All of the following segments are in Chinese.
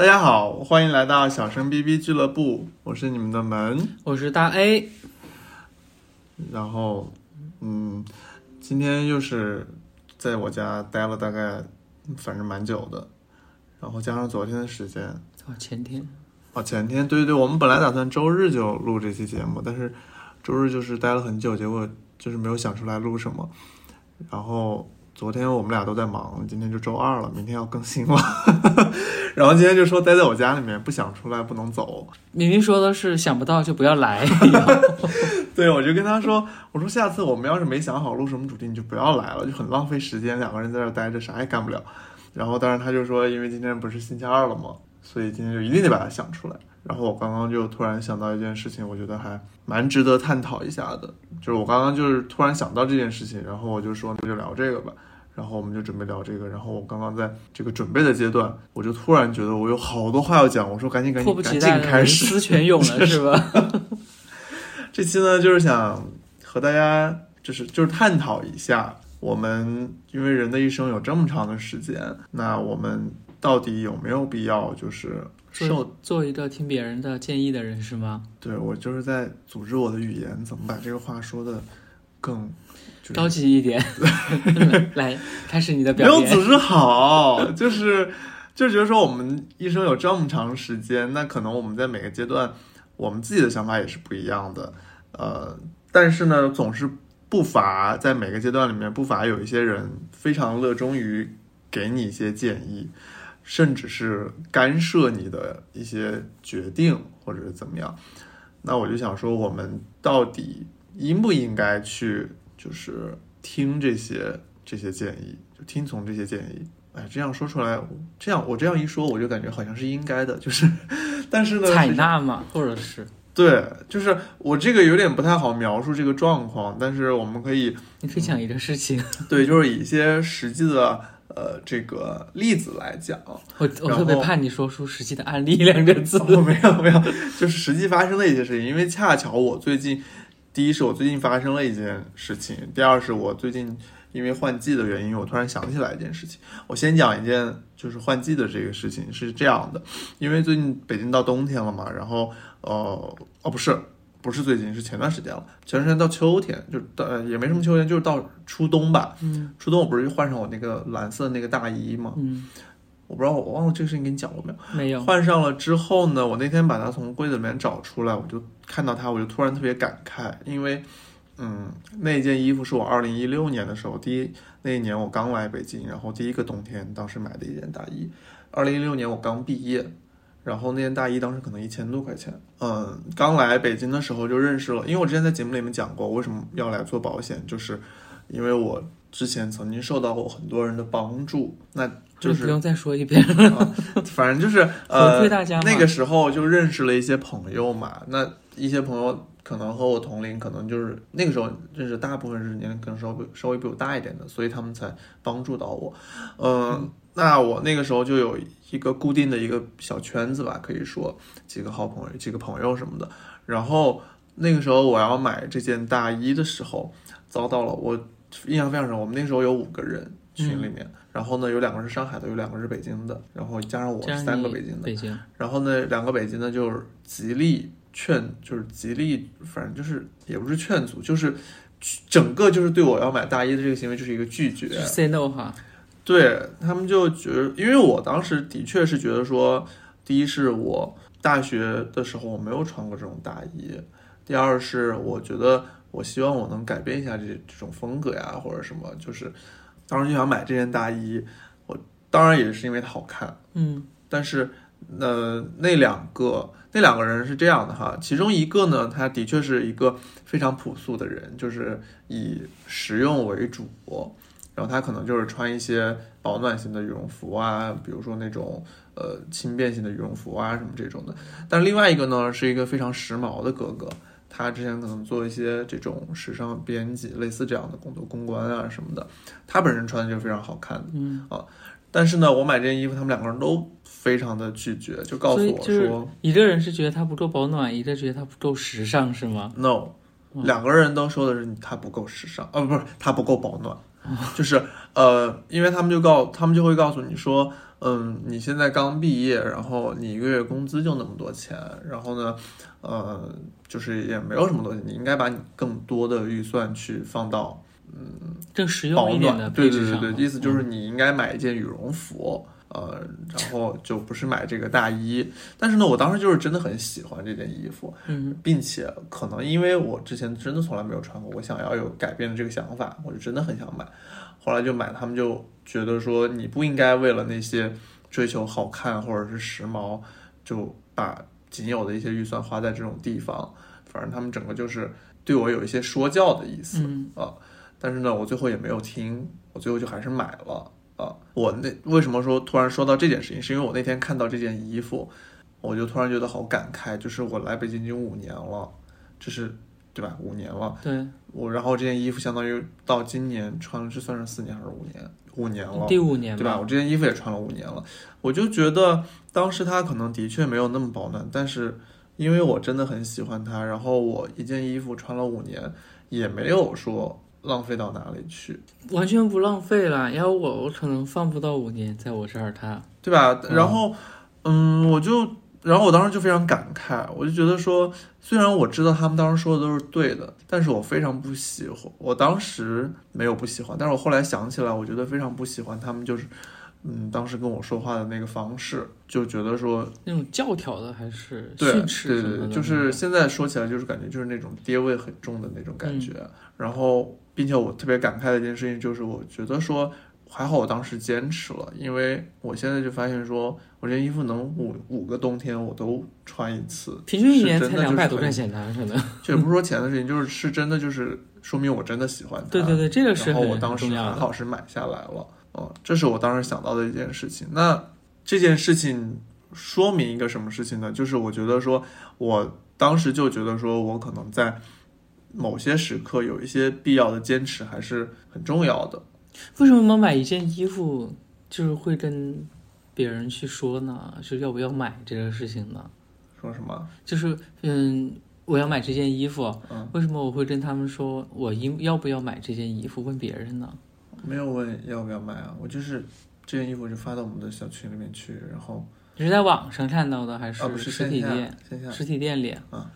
大家好，欢迎来到小声 BB 俱乐部，我是你们的门。我是大 A，然后，嗯，今天又是在我家待了大概，反正蛮久的，然后加上昨天的时间，哦，前天，哦，前天，对对对，我们本来打算周日就录这期节目，但是周日就是待了很久，结果就是没有想出来录什么。然后昨天我们俩都在忙，今天就周二了，明天要更新了。然后今天就说待在我家里面，不想出来，不能走。明明说的是想不到就不要来，对，我就跟他说，我说下次我们要是没想好录什么主题，你就不要来了，就很浪费时间，两个人在这儿待着啥也干不了。然后当然他就说，因为今天不是星期二了嘛，所以今天就一定得把它想出来。然后我刚刚就突然想到一件事情，我觉得还蛮值得探讨一下的，就是我刚刚就是突然想到这件事情，然后我就说那就聊这个吧。然后我们就准备聊这个，然后我刚刚在这个准备的阶段，我就突然觉得我有好多话要讲，我说赶紧赶紧赶紧迫不及待开始，思泉涌了 是吧？这期呢，就是想和大家就是就是探讨一下，我们因为人的一生有这么长的时间，那我们到底有没有必要就是受？做做一个听别人的建议的人是吗？对我就是在组织我的语言，怎么把这个话说的更就是高级一点，来开始你的表演。没有组织好，就是 就是觉得说我们一生有这么长时间，那可能我们在每个阶段，我们自己的想法也是不一样的，呃，但是呢，总是不乏在每个阶段里面，不乏有一些人非常热衷于给你一些建议，甚至是干涉你的一些决定或者是怎么样。那我就想说，我们到底应不应该去就是听这些这些建议，就听从这些建议？哎，这样说出来，这样我这样一说，我就感觉好像是应该的，就是，但是呢，采纳嘛，或者是对，就是我这个有点不太好描述这个状况，但是我们可以你可以讲一个事情，对，就是以一些实际的呃这个例子来讲。我我特别怕你说出实际的案例两个字。哦，没有没有，就是实际发生的一些事情。因为恰巧我最近，第一是我最近发生了一件事情，第二是我最近因为换季的原因，我突然想起来一件事情。我先讲一件就是换季的这个事情是这样的，因为最近北京到冬天了嘛，然后呃哦不是。不是最近，是前段时间了。前段时间到秋天，就到呃也没什么秋天，就是到初冬吧。嗯初冬我不是换上我那个蓝色的那个大衣嘛？嗯，我不知道我忘了这个事情跟你讲过没有。没有。换上了之后呢，我那天把它从柜子里面找出来，我就看到它，我就突然特别感慨，因为，嗯，那件衣服是我二零一六年的时候，第一那一年我刚来北京，然后第一个冬天，当时买的一件大衣。二零一六年我刚毕业，然后那件大衣当时可能一千多块钱。嗯，刚来北京的时候就认识了，因为我之前在节目里面讲过，我为什么要来做保险，就是因为我之前曾经受到过很多人的帮助，那就是不用再说一遍了，反正就是 回呃馈，大家。那个时候就认识了一些朋友嘛，那一些朋友可能和我同龄，可能就是那个时候认识大部分是年龄可能稍微稍微比我大一点的，所以他们才帮助到我。嗯，那我那个时候就有一个固定的一个小圈子吧，可以说几个好朋友、几个朋友什么的。然后那个时候我要买这件大衣的时候，遭到了我印象非常深。我们那时候有五个人群里面，然后呢有两个是上海的，有两个是北京的，然后加上我三个北京的。北京，然后呢，两个北京的就是极力劝，就是极力，反正就是也不是劝阻，就是整个就是对我要买大衣的这个行为就是一个拒绝。say no 哈。对他们就觉得，因为我当时的确是觉得说，第一是我大学的时候我没有穿过这种大衣，第二是我觉得我希望我能改变一下这这种风格呀，或者什么，就是当时就想买这件大衣，我当然也是因为它好看。嗯但是，呃，那两个那两个人是这样的哈，其中一个呢，他的确是一个非常朴素的人，就是以实用为主，然后他可能就是穿一些保暖型的羽绒服啊，比如说那种呃轻便型的羽绒服啊什么这种的。但另外一个呢，是一个非常时髦的哥哥，他之前可能做一些这种时尚编辑，类似这样的工作，公关啊什么的，他本身穿的就非常好看的。嗯，但是呢，我买这件衣服，他们两个人都非常的拒绝，就告诉我说一个人是觉得它不够保暖，一个觉得它不够时尚，是吗？no，嗯两个人都说的是它不够时尚，啊，不是它不够保暖，就是呃，因为他们就告他们就会告诉你说，嗯，你现在刚毕业，然后你一个月工资就那么多钱，然后呢，呃，就是也没有什么东西，你应该把你更多的预算去放到嗯更实保用一点的，对。对对对，意思就是你应该买一件羽绒服，呃，然后就不是买这个大衣。但是呢，我当时就是真的很喜欢这件衣服，嗯，并且可能因为我之前真的从来没有穿过，我想要有改变的这个想法，我就真的很想买。后来就买，他们就觉得说你不应该为了那些追求好看或者是时髦，就把仅有的一些预算花在这种地方。反正他们整个就是对我有一些说教的意思。嗯啊，但是呢，我最后也没有听，我最后就还是买了啊。我那为什么说突然说到这件事情，是因为我那天看到这件衣服，我就突然觉得好感慨，就是我来北京已经五年了，这是对吧？五年了，对，我然后这件衣服相当于到今年穿了，这算是四年还是五年？五年了，第五年对？吧我这件衣服也穿了五年了，我就觉得当时它可能的确没有那么保暖，但是因为我真的很喜欢它，然后我一件衣服穿了五年，也没有说浪费到哪里去，完全不浪费了。要我，我可能放不到五年，在我这儿它，对吧？然后，嗯，我就，然后我当时就非常感慨，我就觉得说，虽然我知道他们当时说的都是对的，但是我非常不喜欢。我当时没有不喜欢，但是我后来想起来，我觉得非常不喜欢他们就是，嗯，当时跟我说话的那个方式，就觉得说，那种教条的还是对训斥的，就是现在说起来就是感觉就是那种爹味很重的那种感觉。然后，并且我特别感慨的一件事情就是，我觉得说还好我当时坚持了，因为我现在就发现说，我这衣服能五五个冬天我都穿一次，平均一年才两百多块钱呢，可能。这也不是说钱的事情，就是是真的就是说明我真的喜欢它。对对对，这个是然后我当时还。好是买下来了，嗯，这是我当时想到的一件事情。那这件事情说明一个什么事情呢？就是我觉得说，我当时就觉得说我可能在某些时刻有一些必要的坚持还是很重要的。为什么买一件衣服就是会跟别人去说呢？是要不要买这个事情呢？说什么？就是嗯，我要买这件衣服，嗯为什么我会跟他们说我应要不要买这件衣服？问别人呢？没有问要不要买啊，我就是这件衣服就发到我们的小群里面去，然后你是在网上看到的还是实体店？线下实体店里啊哦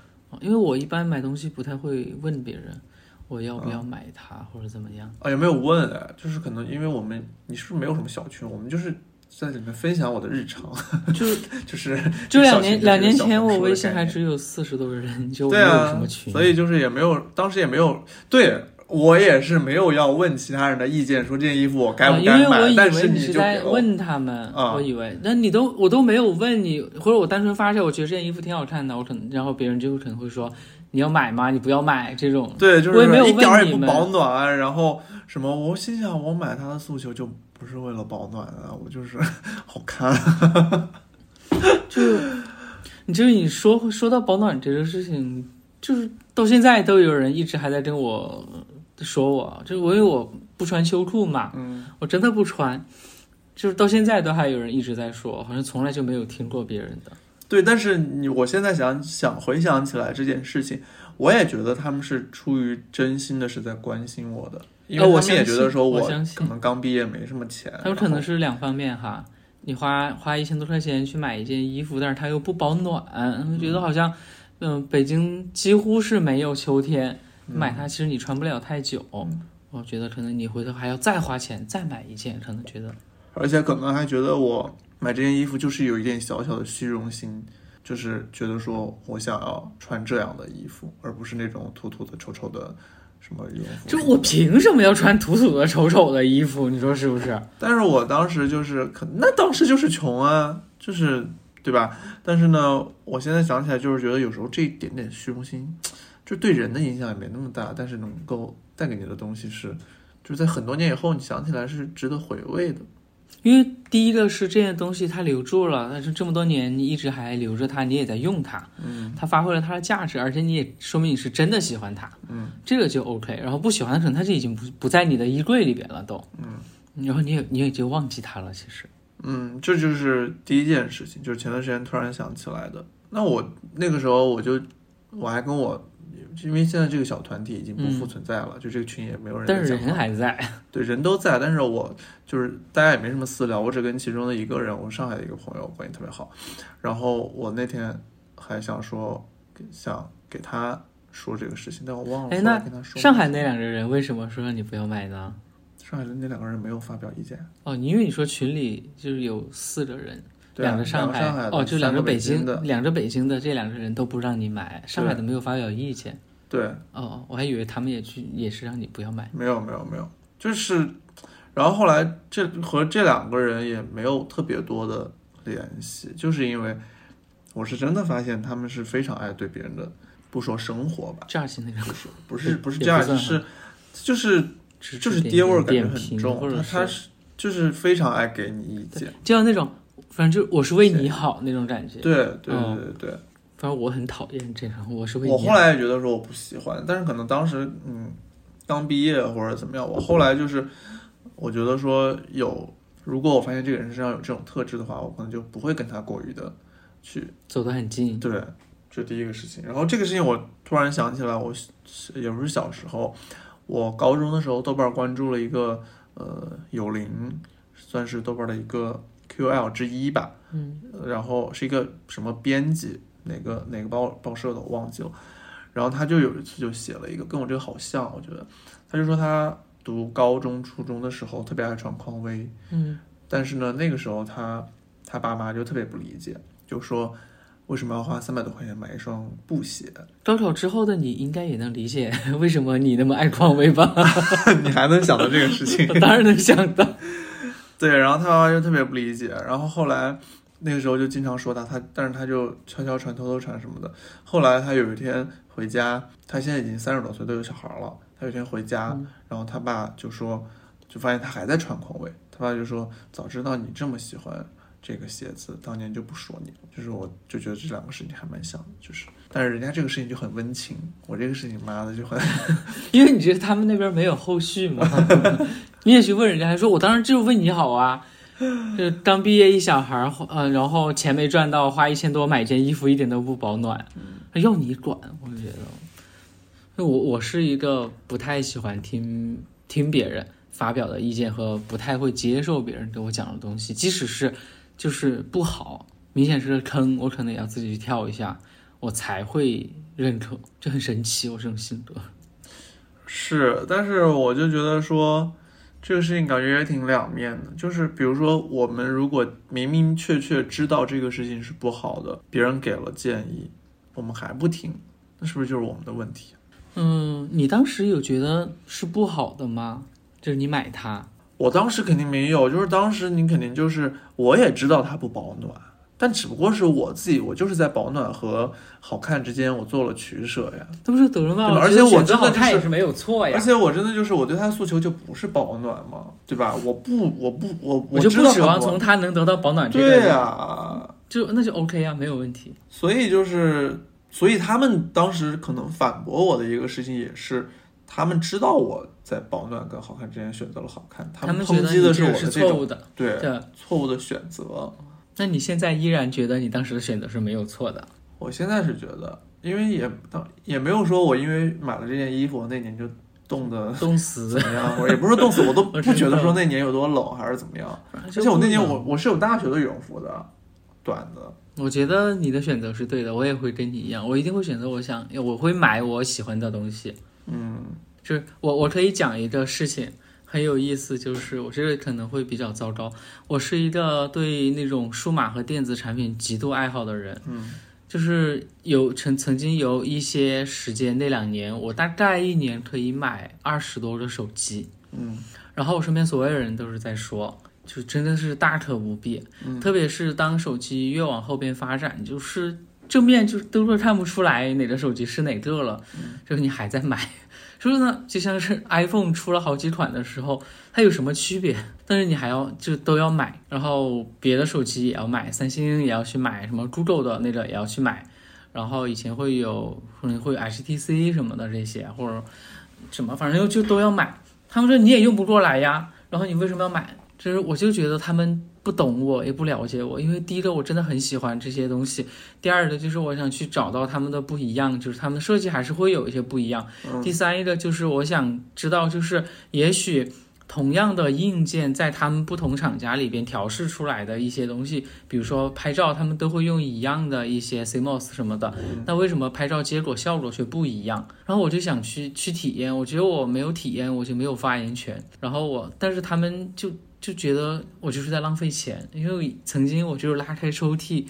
因为我一般买东西不太会问别人我要不要嗯买它、或者怎么样。啊，也没有问哎，就是可能因为我们你是不是没有什么小群，我们就是在里面分享我的日常，就就是就两年两年前我微信还只有四十多个人，就没有什么群。所以就是也没有，当时也没有，对我也是没有要问其他人的意见，说这件衣服我该啊，不该买，但你是在问他们，啊我以为，那你都我都没有问你，或者我单纯发出来，我觉得这件衣服挺好看的，我可能，然后别人就可能会说你要买吗？你不要买这种。对，就是我也没有一点儿问你们也不保暖，然后什么，我心想我买它的诉求就不是为了保暖啊，我就是 好看。就你就是你说说到保暖这个事情，就是到现在都有人一直还在跟我说我，就是我因为我不穿秋裤嘛，嗯，我真的不穿，就是到现在都还有人一直在说，好像从来就没有听过别人的。对，但是你我现在想想回想起来这件事情，我也觉得他们是出于真心的是在关心我的，因为呃我他们也觉得说我可能刚毕业没什么钱，它有可能是两方面哈，你花花一千多块钱去买一件衣服，但是它又不保暖，我觉得好像，嗯、北京几乎是没有秋天，买它其实你穿不了太久。我觉得可能你回头还要再花钱再买一件，可能觉得而且可能还觉得我买这件衣服就是有一点小小的虚荣心，就是觉得说我想要穿这样的衣服，而不是那种土土的、丑丑的什么羽绒服。就我凭什么要穿土土的、丑丑的衣服？你说是不是？但是我当时就是可那当时就是穷啊，就是对吧？但是呢，我现在想起来就是觉得有时候这一点点虚荣心，就对人的影响也没那么大，但是能够带给你的东西是，就是在很多年以后你想起来是值得回味的。因为第一个是这件东西它留住了，但是这么多年你一直还留着它，你也在用它，嗯它发挥了它的价值，而且你也说明你是真的喜欢它，嗯，这个就 OK。然后不喜欢的可能它就已经不不在你的衣柜里边了都，嗯，然后你也你也就忘记它了，其实。嗯，这就是第一件事情，就是前段时间突然想起来的。那我那个时候我就我还跟我因为现在这个小团体已经不复嗯存在了，就这个群也没有人但是人。还在。对，人都在，但是我就是大家也没什么私聊，我只跟其中的一个人，我上海的一个朋友关系特别好，然后我那天还想说，想给他说这个事情，但我忘了哎那跟他说。上海那两个人为什么说让你不要买呢？上海的那两个人没有发表意见，哦，因为你说群里就是有四个人，两个上海，上海的哦，就两个北京的，两个北京的这两个人都不让你买，上海的没有发表意见。对，哦，我还以为他们也去也是让你不要买。没有没有没有，就是，然后后来这和这两个人也没有特别多的联系，就是因为我是真的发现他们是非常爱对别人的，不说生活吧，这样型那种，不是不是也这样，不算就是就是就是爹味儿感觉很重，或者他他是就是非常爱给你意见，就像那种，反正就我是为你好那种感觉。对对嗯对对对。反正我很讨厌这种，我是为你我。后来也觉得说我不喜欢，但是可能当时嗯刚毕业或者怎么样，我后来就是我觉得说有，如果我发现这个人身上有这种特质的话，我可能就不会跟他过于的去走得很近。对，这第一个事情。然后这个事情我突然想起来，我是也不是小时候，我高中的时候豆瓣关注了一个呃有灵，算是豆瓣的一个 QL 之一吧。嗯，然后是一个什么编辑，哪个哪个报报社的我忘记了。然后他就有一次就写了一个跟我这个好像，我觉得他就说他读高中、初中的时候特别爱穿匡威，嗯，但是呢那个时候他他爸妈就特别不理解，就说为什么要花三百多块钱买一双布鞋？高考之后的你应该也能理解为什么你那么爱匡威吧？你还能想到这个事情？我 当然能想到。对，然后他爸妈就特别不理解，然后后来那个时候就经常说他，他但是他就悄悄传、偷偷传什么的。后来他有一天回家，他现在已经三十多岁，都有小孩了。他有一天回家，嗯然后他爸就说，就发现他还在穿匡威，他爸就说，早知道你这么喜欢这个鞋子，当年就不说你了。就是我就觉得这两个事情还蛮像的，就是，但是人家这个事情就很温情，我这个事情妈的就很。因为你觉得他们那边没有后续嘛，你也去问人家，还说我当时就是为你好啊。就刚毕业一小孩儿，呃，然后钱没赚到，花一千多买件衣服，一点都不保暖，要你管？我觉得，我我是一个不太喜欢听听别人发表的意见和不太会接受别人给我讲的东西，即使是就是不好，明显是个坑，我可能也要自己去跳一下，我才会认可，就很神奇，我这种性格。是，但是我就觉得说，这个事情感觉也挺两面的。就是比如说，我们如果明明确确知道这个事情是不好的，别人给了建议，我们还不听，那是不是就是我们的问题？嗯，你当时有觉得是不好的吗？就是你买它，我当时肯定没有，就是当时你肯定就是，我也知道它不保暖，但只不过是我自己，我就是在保暖和好看之间，我做了取舍呀。这不是得了吗？而且我真的就是好看也是没有错呀而。且我真的就是，我对他的诉求就不是保暖嘛，对吧？我不，我不，我我就不指望从他能得到保暖这个，对呀、就那就 OK 啊，没有问题。所以就是，所以他们当时可能反驳我的一个事情也是，他们知道我在保暖跟好看之间选择了好看，他们抨击的是我的这种错误的，对对。错误的选择。那你现在依然觉得你当时的选择是没有错的？我现在是觉得，因为也当也没有说我因为买了这件衣服，那年就冻得冻死怎，么样，或者也不是冻死，我都 不觉得说那年有多冷还是怎么样。而而且我那年我我是有大学的羽绒服的，短的。我觉得你的选择是对的，我也会跟你一样，我一定会选择我想，我会买我喜欢的东西。嗯就是我我可以讲一个事情很有意思，就是我这个可能会比较糟糕。我是一个对那种数码和电子产品极度爱好的人，嗯就是有曾曾经有一些时间，那两年我大概一年可以买二十多个手机，嗯然后我身边所有人都是在说，就真的是大可不必。嗯特别是当手机越往后边发展，就是正面就都是看不出来哪个手机是哪个了，就是你还在买。就是呢，就像是 iPhone 出了好几款的时候，它有什么区别？但是你还要就都要买，然后别的手机也要买，三星也要去买，什么 Google 的那个也要去买，然后以前会有可能会有 HTC 什么的这些，或者什么，反正就就都要买。他们说你也用不过来呀，然后你为什么要买？就是我就觉得他们不懂我，也不了解我。因为第一个我真的很喜欢这些东西，第二个就是我想去找到他们的不一样，就是他们的设计还是会有一些不一样。第三一个就是我想知道，就是也许。同样的硬件，在他们不同厂家里边调试出来的一些东西，比如说拍照，他们都会用一样的一些 CMOS 什么的，那为什么拍照结果效果却不一样？然后我就想去去体验，我觉得我没有体验，我就没有发言权。然后我，但是他们就就觉得我就是在浪费钱，因为曾经我就是拉开抽屉。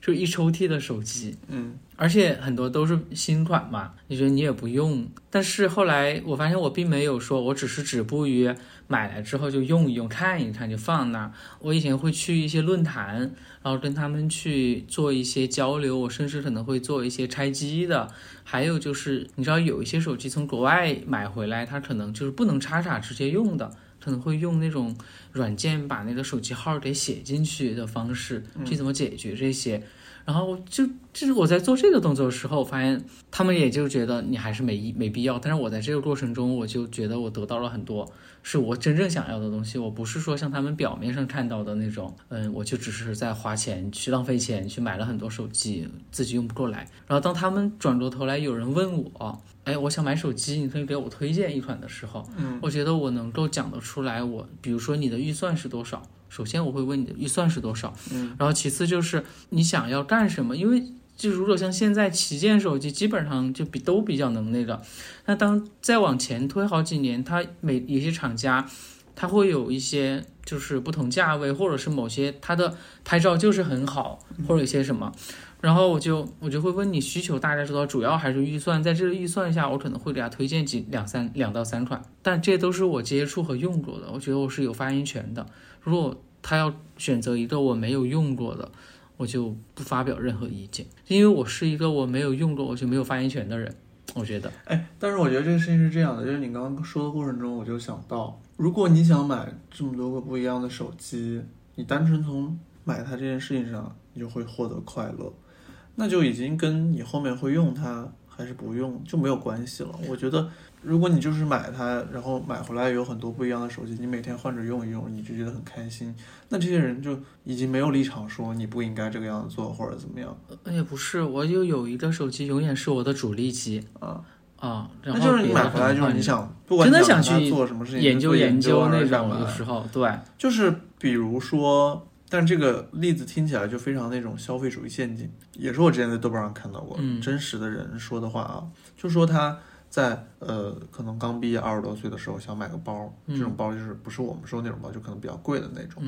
就一抽屉的手机，嗯，而且很多都是新款嘛，你觉得你也不用。但是后来我发现我并没有说，我只是止步于买来之后就用一用、看一看就放那儿。我以前会去一些论坛，然后跟他们去做一些交流，我甚至可能会做一些拆机的。还有就是，你知道有一些手机从国外买回来，它可能就是不能插卡直接用的。可能会用那种软件把那个手机号给写进去的方式，去怎么解决这些？然后就就是我在做这个动作的时候，我发现他们也就觉得你还是没没必要。但是我在这个过程中，我就觉得我得到了很多是我真正想要的东西。我不是说像他们表面上看到的那种，嗯，我就只是在花钱去浪费钱去买了很多手机，自己用不过来。然后当他们转过头来有人问我。哎，我想买手机，你可以给我推荐一款的时候，嗯，我觉得我能够讲得出来。我比如说你的预算是多少？首先我会问你的预算是多少，嗯，然后其次就是你想要干什么？因为就如果像现在旗舰手机，基本上就比都比较能那个。那当再往前推好几年，它每有些厂家，它会有一些就是不同价位，或者是某些它的拍照就是很好，或者一些什么。然后我就我就会问你需求大概知道，主要还是预算，在这个预算下，我可能会给他推荐几两三两到三款，但这都是我接触和用过的，我觉得我是有发言权的。如果他要选择一个我没有用过的，我就不发表任何意见，因为我是一个我没有用过我就没有发言权的人。我觉得，哎，但是我觉得这个事情是这样的，就是你刚刚说的过程中，我就想到，如果你想买这么多个不一样的手机，你单纯从买它这件事情上，你就会获得快乐。那就已经跟你后面会用它还是不用就没有关系了。我觉得，如果你就是买它，然后买回来有很多不一样的手机，你每天换着用一用，你就觉得很开心。那这些人就已经没有立场说你不应该这个样子做或者怎么样。也不是，我就有一个手机永远是我的主力机啊啊。那就是你买回来就是你想，不管真的想去做什么事情，研究研究那种的时候，对，就是比如说。但这个例子听起来就非常那种消费主义陷阱，也是我之前在豆瓣上看到过真实的人说的话啊，就说他在呃可能刚毕业二十多岁的时候想买个包，这种包就是不是我们说那种包，就可能比较贵的那种，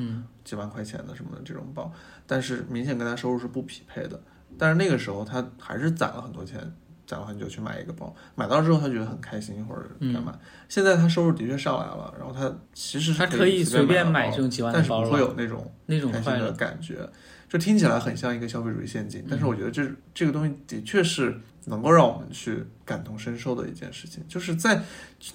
几万块钱的什么的这种包，但是明显跟他收入是不匹配的，但是那个时候他还是攒了很多钱。攒了很久去买一个包，买到之后他觉得很开心，或者干嘛。现在他收入的确上来了，然后他其实他可以随便买这种几万的包，但是不会有那种那种开心的感觉。就听起来很像一个消费主义陷阱，但是我觉得这这个东西的确是能够让我们去感同身受的一件事情。就是在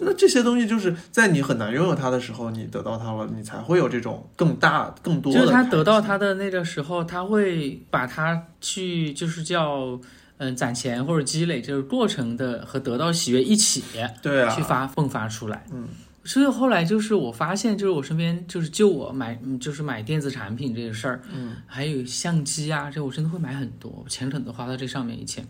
那这些东西就是在你很难拥有它的时候，你得到它了，你才会有这种更大更多。就是他得到它的那个时候，他会把它去就是叫。嗯，攒钱或者积累这个过程的和得到喜悦一起，对啊，去发迸发出来。嗯，所以后来就是我发现，就是我身边就是就我买，就是买电子产品这个事儿，嗯，还有相机啊，这我真的会买很多，钱可能都花到这上面以前。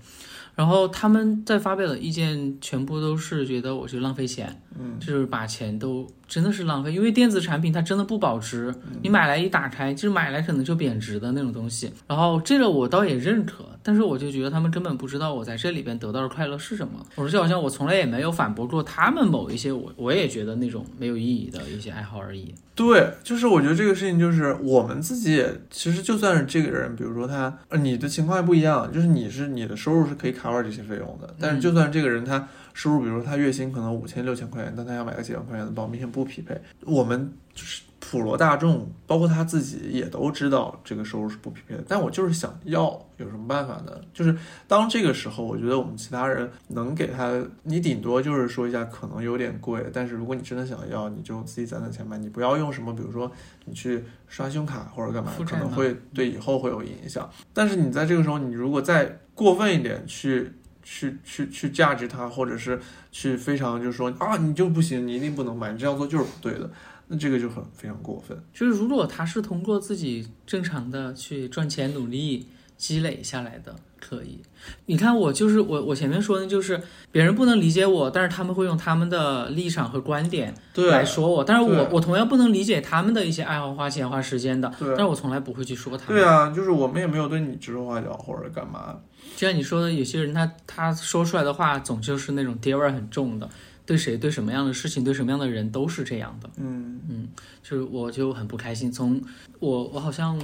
然后他们在发表的意见全部都是觉得我去浪费钱，嗯，就是把钱都真的是浪费，因为电子产品它真的不保值，你买来一打开就是买来可能就贬值的那种东西。然后这个我倒也认可，但是我就觉得他们根本不知道我在这里边得到的快乐是什么。我说就好像我从来也没有反驳过他们某一些我我也觉得那种没有意义的一些爱好而已。对，就是我觉得这个事情就是我们自己也其实就算是这个人，比如说他，呃，你的情况还不一样，就是你是你的收入是可以卡。这些费用的，但是就算这个人他收入，比如说他月薪可能五千六千块钱，但他要买个几万块钱的包，明显不匹配。我们就是普罗大众，包括他自己也都知道这个收入是不匹配的。但我就是想要，有什么办法呢？就是当这个时候，我觉得我们其他人能给他，你顶多就是说一下可能有点贵，但是如果你真的想要，你就自己攒攒钱买。你不要用什么，比如说你去刷信用卡或者干嘛，可能会对以后会有影响。但是你在这个时候，你如果再过分一点去去去去价值它，或者是去非常就是说啊，你就不行，你一定不能买，你这样做就是不对的。那这个就很非常过分。就是如果他是通过自己正常的去赚钱努力积累下来的，可以。你看我就是我，我前面说的就是别人不能理解我，但是他们会用他们的立场和观点对来说我，但是我我同样不能理解他们的一些爱好花钱花时间的，对但是我从来不会去说他们。对啊，就是我们也没有对你指手画脚或者干嘛。就像你说的，有些人他他说出来的话总就是那种爹味儿很重的，对谁对什么样的事情对什么样的人都是这样的。嗯嗯就是我就很不开心。从我我好像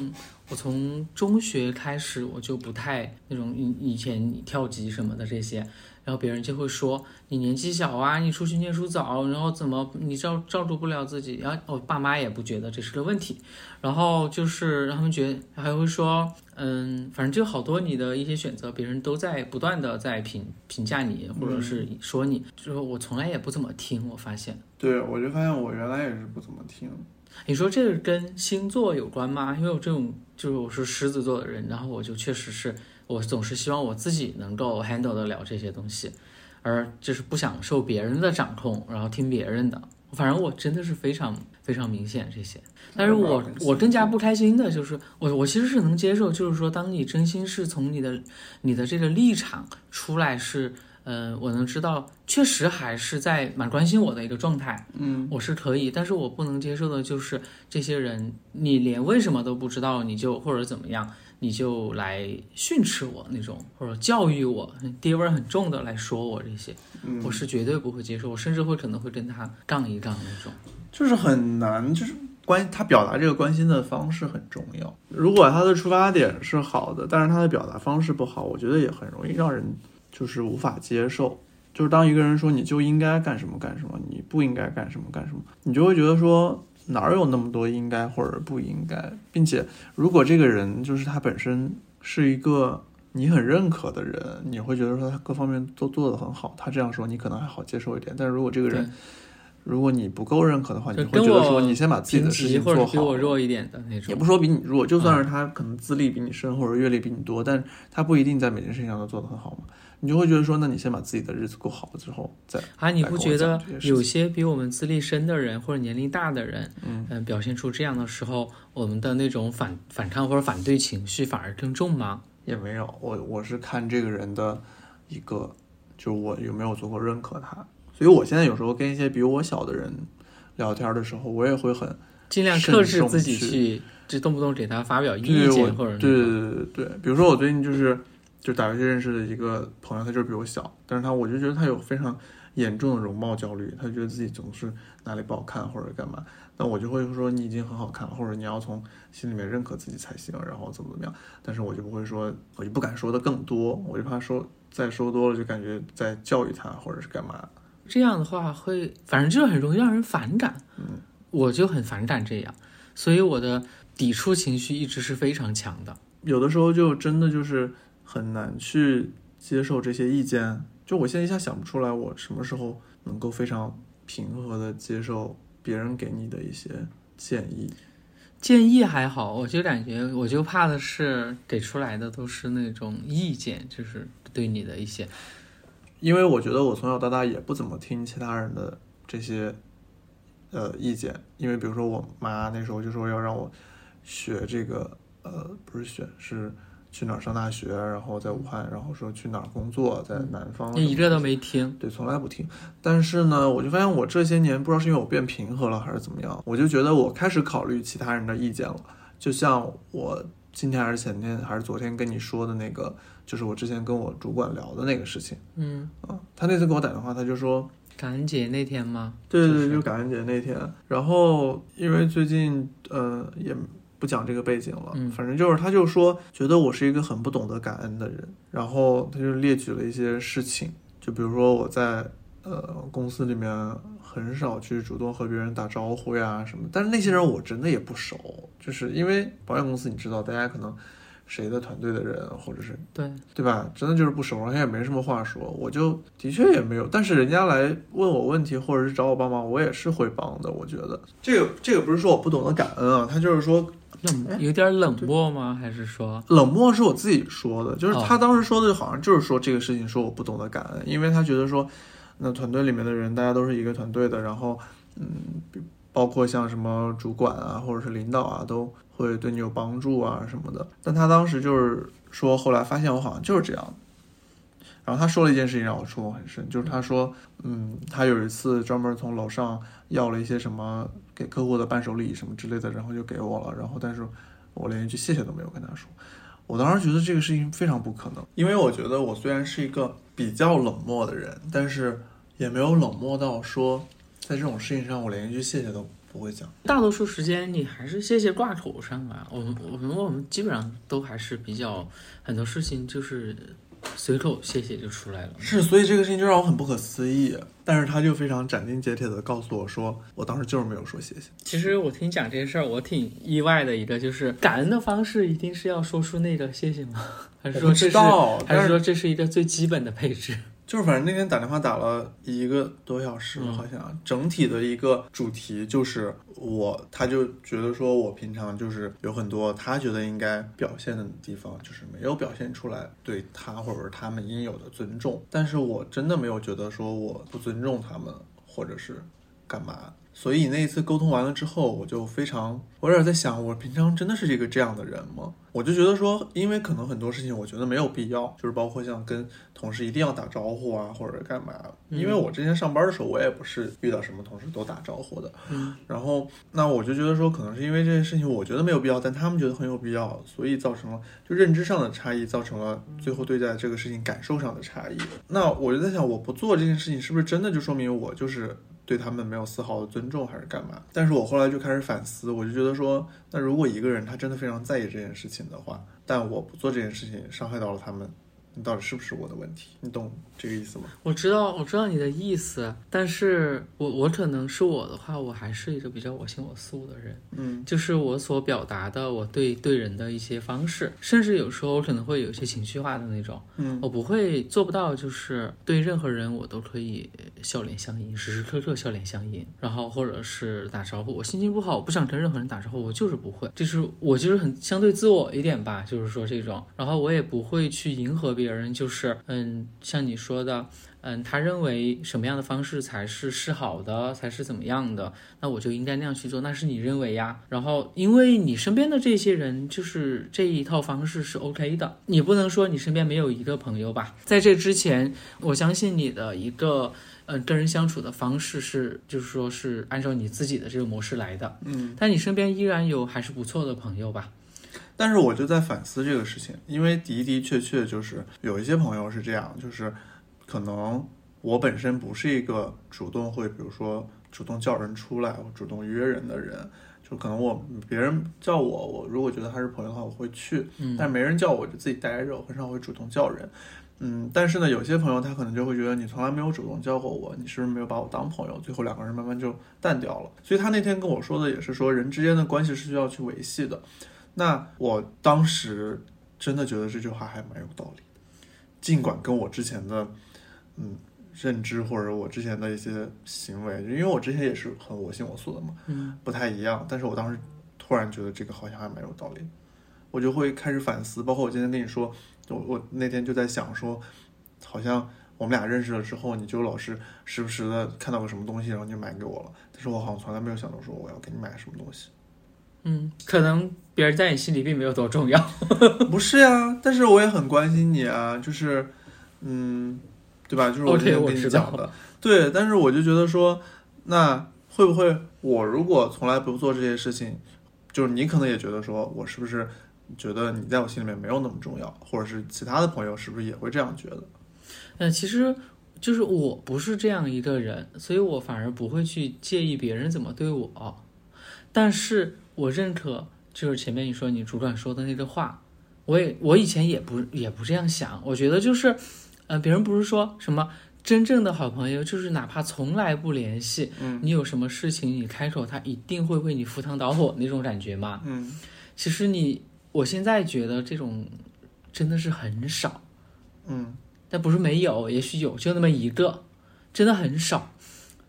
我从中学开始我就不太那种以以前跳级什么的这些，然后别人就会说你年纪小啊，你出去念书早，然后怎么你照照顾不了自己，然后我爸妈也不觉得这是个问题，然后就是让他们觉得还会说，嗯，反正就好多你的一些选择，别人都在不断的在评评价你，或者是说你，就是我从来也不怎么听，我发现。对，我就发现我原来也是不怎么听。你说这个跟星座有关吗？因为我这种就是我是狮子座的人，然后我就确实是我总是希望我自己能够 handle 得了这些东西，而就是不想受别人的掌控，然后听别人的。反正我真的是非常非常明显这些，但是我我更加不开心的就是我我其实是能接受，就是说当你真心是从你的你的这个立场出来是。呃，我能知道，确实还是在蛮关心我的一个状态，嗯，我是可以，但是我不能接受的就是这些人，你连为什么都不知道，你就或者怎么样，你就来训斥我那种，或者教育我，爹味儿很重的来说我这些，嗯我是绝对不会接受，我甚至会可能会跟他杠一杠那种。就是很难，就是关他表达这个关心的方式很重要。如果他的出发点是好的，但是他的表达方式不好，我觉得也很容易让人就是无法接受。就是当一个人说你就应该干什么干什么，你不应该干什么干什么，你就会觉得说哪儿有那么多应该或者不应该，并且如果这个人就是他本身是一个你很认可的人，你会觉得说他各方面都做得很好，他这样说你可能还好接受一点。但是如果这个人，如果你不够认可的话，你会觉得说你先把自己的事情级或者做好。比我弱一点的那种，也不说比你弱，就算是他可能资历比你深或者阅历比你多，但他不一定在每件事情上都做得很好嘛。你就会觉得说，那你先把自己的日子过好了之后再啊，你不觉得有些比我们资历深的人或者年龄大的人，嗯嗯、表现出这样的时候，我们的那种反反抗或者反对情绪反而更重吗？也没有。我我是看这个人的一个，就是我有没有足够认可他。所以我现在有时候跟一些比我小的人聊天的时候，我也会很尽量克制自己去去，就动不动给他发表意见或者那对对。对对对，比如说我最近就是就打游戏认识的一个朋友，他就是比我小，但是他我就觉得他有非常严重的容貌焦虑，他觉得自己总是哪里不好看或者干嘛，那我就会说你已经很好看了，或者你要从心里面认可自己才行，然后怎么怎么样，但是我就不会说，我就不敢说的更多，我就怕说再说多了就感觉在教育他或者是干嘛，这样的话会，反正就是很容易让人反感。嗯，我就很反感这样，所以我的抵触情绪一直是非常强的。有的时候就真的就是很难去接受这些意见。就我现在一下想不出来，我什么时候能够非常平和的接受别人给你的一些建议。建议还好，我就感觉我就怕的是给出来的都是那种意见，就是对你的一些。因为我觉得我从小到大也不怎么听其他人的这些呃意见，因为比如说我妈那时候就说要让我学这个呃不是学是去哪儿上大学，然后在武汉，然后说去哪儿工作，在南方什么的，那一个都没听，对，从来不听。但是呢，我就发现我这些年不知道是因为我变平和了还是怎么样，我就觉得我开始考虑其他人的意见了。就像我今天还是前天还是昨天跟你说的那个，就是我之前跟我主管聊的那个事情嗯，啊。他那次给我打电话，他就说，感恩节那天吗？对对对，就是就感恩节那天。然后因为最近呃也不讲这个背景了，嗯反正就是他就说觉得我是一个很不懂得感恩的人，然后他就列举了一些事情，就比如说我在呃公司里面很少去主动和别人打招呼呀什么，但是那些人我真的也不熟，就是因为保险公司你知道，大家可能谁的团队的人或者是对，对吧？真的就是不熟，而且也没什么话说，我就的确也没有。但是人家来问我问题，或者是找我帮忙，我也是会帮的。我觉得这个这个不是说我不懂得感恩啊，他就是说冷有点冷漠吗？还是说冷漠是我自己说的，就是哦他当时说的好像就是说这个事情说我不懂得感恩，因为他觉得说那团队里面的人大家都是一个团队的，然后嗯，包括像什么主管啊，或者是领导啊，都会对你有帮助啊什么的。但他当时就是说，后来发现我好像就是这样。然后他说了一件事情让我触动很深，就是他说，嗯，他有一次专门从楼上要了一些什么给客户的伴手礼什么之类的，然后就给我了。然后但是我连一句谢谢都没有跟他说。我当时觉得这个事情非常不可能，因为我觉得我虽然是一个比较冷漠的人，但是也没有冷漠到说在这种事情上我连一句谢谢都不会讲。大多数时间你还是谢谢挂口上啊。我们我们我们基本上都还是比较很多事情就是随口谢谢就出来了。是，所以这个事情就让我很不可思议。但是他就非常斩钉截铁的告诉我说，我当时就是没有说谢谢。其实我听你讲这些事儿，我挺意外的一个就是感恩的方式一定是要说出那个谢谢吗？还是说这是还是说这是一个最基本的配置？就是反正那天打电话打了一个多小时，嗯。好像整体的一个主题就是我，他就觉得说我平常就是有很多他觉得应该表现的地方，就是没有表现出来对他或者是他们应有的尊重，但是我真的没有觉得说我不尊重他们，或者是干嘛。所以那一次沟通完了之后，我就非常，我有点在想，我平常真的是一个这样的人吗？我就觉得说，因为可能很多事情，我觉得没有必要，就是包括像跟同事一定要打招呼啊，或者干嘛。因为我之前上班的时候，我也不是遇到什么同事都打招呼的。嗯，然后那我就觉得说，可能是因为这件事情，我觉得没有必要，但他们觉得很有必要，所以造成了就认知上的差异，造成了最后对待这个事情感受上的差异。那我就在想，我不做这件事情，是不是真的就说明我就是对他们没有丝毫的尊重，还是干嘛？但是我后来就开始反思，我就觉得说，那如果一个人他真的非常在意这件事情的话，但我不做这件事情，伤害到了他们，那到底是不是我的问题？你懂这个意思吗？我知道，我知道你的意思，但是我我可能是我的话，我还是一个比较我行我素的人，嗯就是我所表达的我对对人的一些方式，甚至有时候可能会有一些情绪化的那种，嗯我不会做不到，就是对任何人我都可以笑脸相迎，时时刻刻笑脸相迎，然后或者是打招呼，我心情不好，我不想跟任何人打招呼，我就是不会，就是我就是很相对自我一点吧，就是说这种，然后我也不会去迎合别人，就是嗯，像你说的。嗯，他认为什么样的方式才是是好的，才是怎么样的，那我就应该那样去做，那是你认为呀。然后，因为你身边的这些人，就是这一套方式是 OK 的，你不能说你身边没有一个朋友吧？在这之前，我相信你的一个嗯跟人相处的方式是，就是说是按照你自己的这个模式来的。嗯。但你身边依然有还是不错的朋友吧？但是我就在反思这个事情，因为的的确确就是有一些朋友是这样，就是可能我本身不是一个主动会，比如说主动叫人出来或主动约人的人，就可能我别人叫我，我如果觉得他是朋友的话，我会去，嗯但没人叫我我就自己待着，我很少会主动叫人。嗯，但是呢，有些朋友他可能就会觉得你从来没有主动叫过我，你是不是没有把我当朋友？最后两个人慢慢就淡掉了。所以他那天跟我说的也是说，人之间的关系是需要去维系的。那我当时真的觉得这句话还蛮有道理的，尽管跟我之前的嗯认知或者我之前的一些行为，因为我之前也是很我行我素的嘛，嗯不太一样。但是我当时突然觉得这个好像还蛮有道理的，我就会开始反思。包括我今天跟你说，我我那天就在想说，好像我们俩认识了之后，你就老是时不时的看到个什么东西，然后你就买给我了。但是我好像从来没有想到说我要给你买什么东西。嗯，可能别人在你心里并没有多重要。不是呀，但是我也很关心你啊，就是，嗯，对吧？就是我之前跟你讲的对。但是我就觉得说，那会不会我如果从来不做这些事情，就是你可能也觉得说我是不是觉得你在我心里面没有那么重要，或者是其他的朋友是不是也会这样觉得？呃，其实就是我不是这样一个人，所以我反而不会去介意别人怎么对我，但是我认可，就是前面你说你主管说的那个话，我也我以前也不也不这样想，我觉得就是，呃，别人不是说什么。真正的好朋友就是哪怕从来不联系，嗯你有什么事情你开口，他一定会为你赴汤蹈火那种感觉嘛。嗯其实你，我现在觉得这种真的是很少，嗯但不是没有，也许有，就那么一个，真的很少。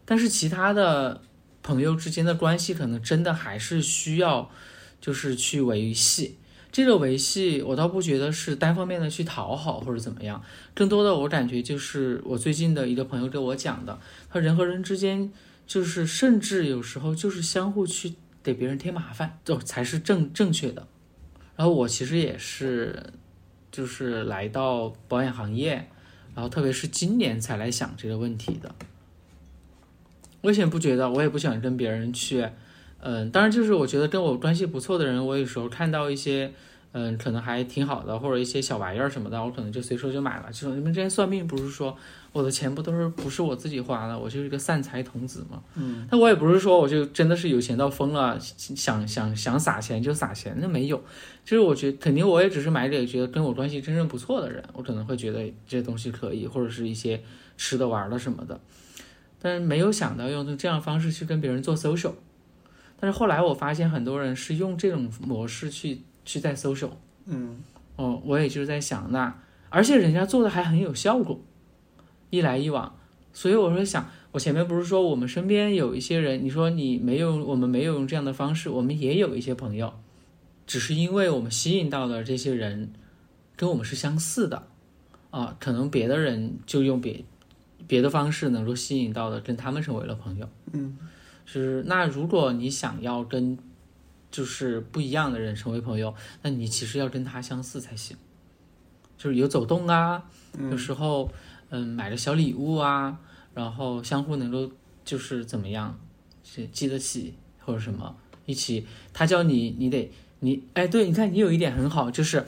但是其他的朋友之间的关系，可能真的还是需要，就是去维系。这个维系，我倒不觉得是单方面的去讨好或者怎么样，更多的我感觉就是我最近的一个朋友给我讲的，他人和人之间就是甚至有时候就是相互去给别人添麻烦，这才是正正确的。然后我其实也是，就是来到保险行业，然后特别是今年才来想这个问题的。我以前不觉得，我也不想跟别人去，嗯，当然就是我觉得跟我关系不错的人，我有时候看到一些。嗯，可能还挺好的，或者一些小玩意儿什么的，我可能就随手就买了。就你们之前算命不是说我的钱不都是不是我自己花的，我就是一个散财童子嘛。嗯，但我也不是说我就真的是有钱到疯了，想想想撒钱就撒钱，那没有。就是我觉得肯定我也只是买给觉得跟我关系真正不错的人，我可能会觉得这东西可以，或者是一些吃的玩的什么的。但是没有想到用这样方式去跟别人做 social。但是后来我发现很多人是用这种模式去。去在搜手，嗯，哦，我也就是在想那，而且人家做的还很有效果，一来一往，所以我说想，我前面不是说我们身边有一些人，你说你没有，我们没有用这样的方式，我们也有一些朋友，只是因为我们吸引到的这些人跟我们是相似的，啊，可能别的人就用别别的方式能够吸引到的，跟他们成为了朋友，嗯，是那如果你想要跟。就是不一样的人成为朋友，那你其实要跟他相似才行。就是有走动啊，有时候嗯买个小礼物啊，然后相互能够就是怎么样，是记得起或者什么一起。他叫你，你得你哎，对，你看你有一点很好，就是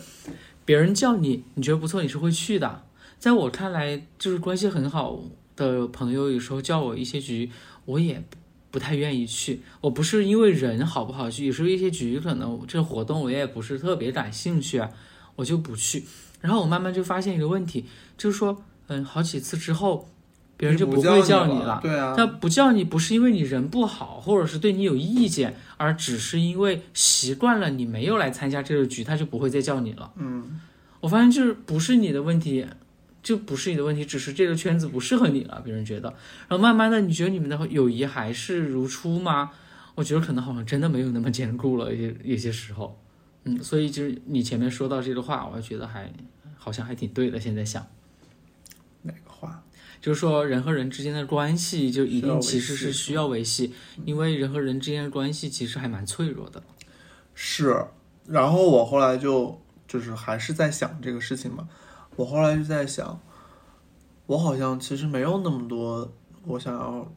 别人叫你，你觉得不错，你是会去的。在我看来，就是关系很好的朋友，有时候叫我一些局，我也。不太愿意去，我不是因为人好不好去，有时候一些局可能这活动我也不是特别感兴趣，我就不去。然后我慢慢就发现一个问题，就是说，嗯，好几次之后，别人就不会叫你了。对啊，他不叫你不是因为你人不好，或者是对你有意见，而只是因为习惯了你没有来参加这个局，他就不会再叫你了。嗯，我发现就是不是你的问题。就不是你的问题，只是这个圈子不适合你了。别人觉得，然后慢慢的，你觉得你们的友谊还是如初吗？我觉得可能好像真的没有那么坚固了，有有些时候，嗯，所以就是你前面说到这个话，我觉得还好像还挺对的。现在想，哪个话？就是说人和人之间的关系就一定其实是需要维系，因为人和人之间的关系其实还蛮脆弱的。是，然后我后来就就是还是在想这个事情嘛。我后来就在想，我好像其实没有那么多我想要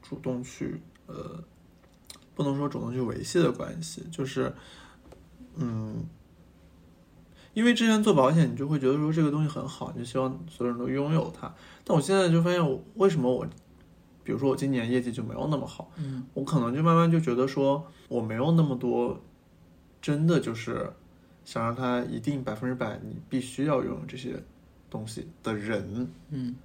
主动去呃，不能说主动去维系的关系，就是嗯，因为之前做保险，你就会觉得说这个东西很好，你就希望所有人都拥有它。但我现在就发现，我为什么我，比如说我今年业绩就没有那么好，嗯，我可能就慢慢就觉得说我没有那么多，真的就是。想让他一定百分之百，你必须要拥有这些东西的人，嗯，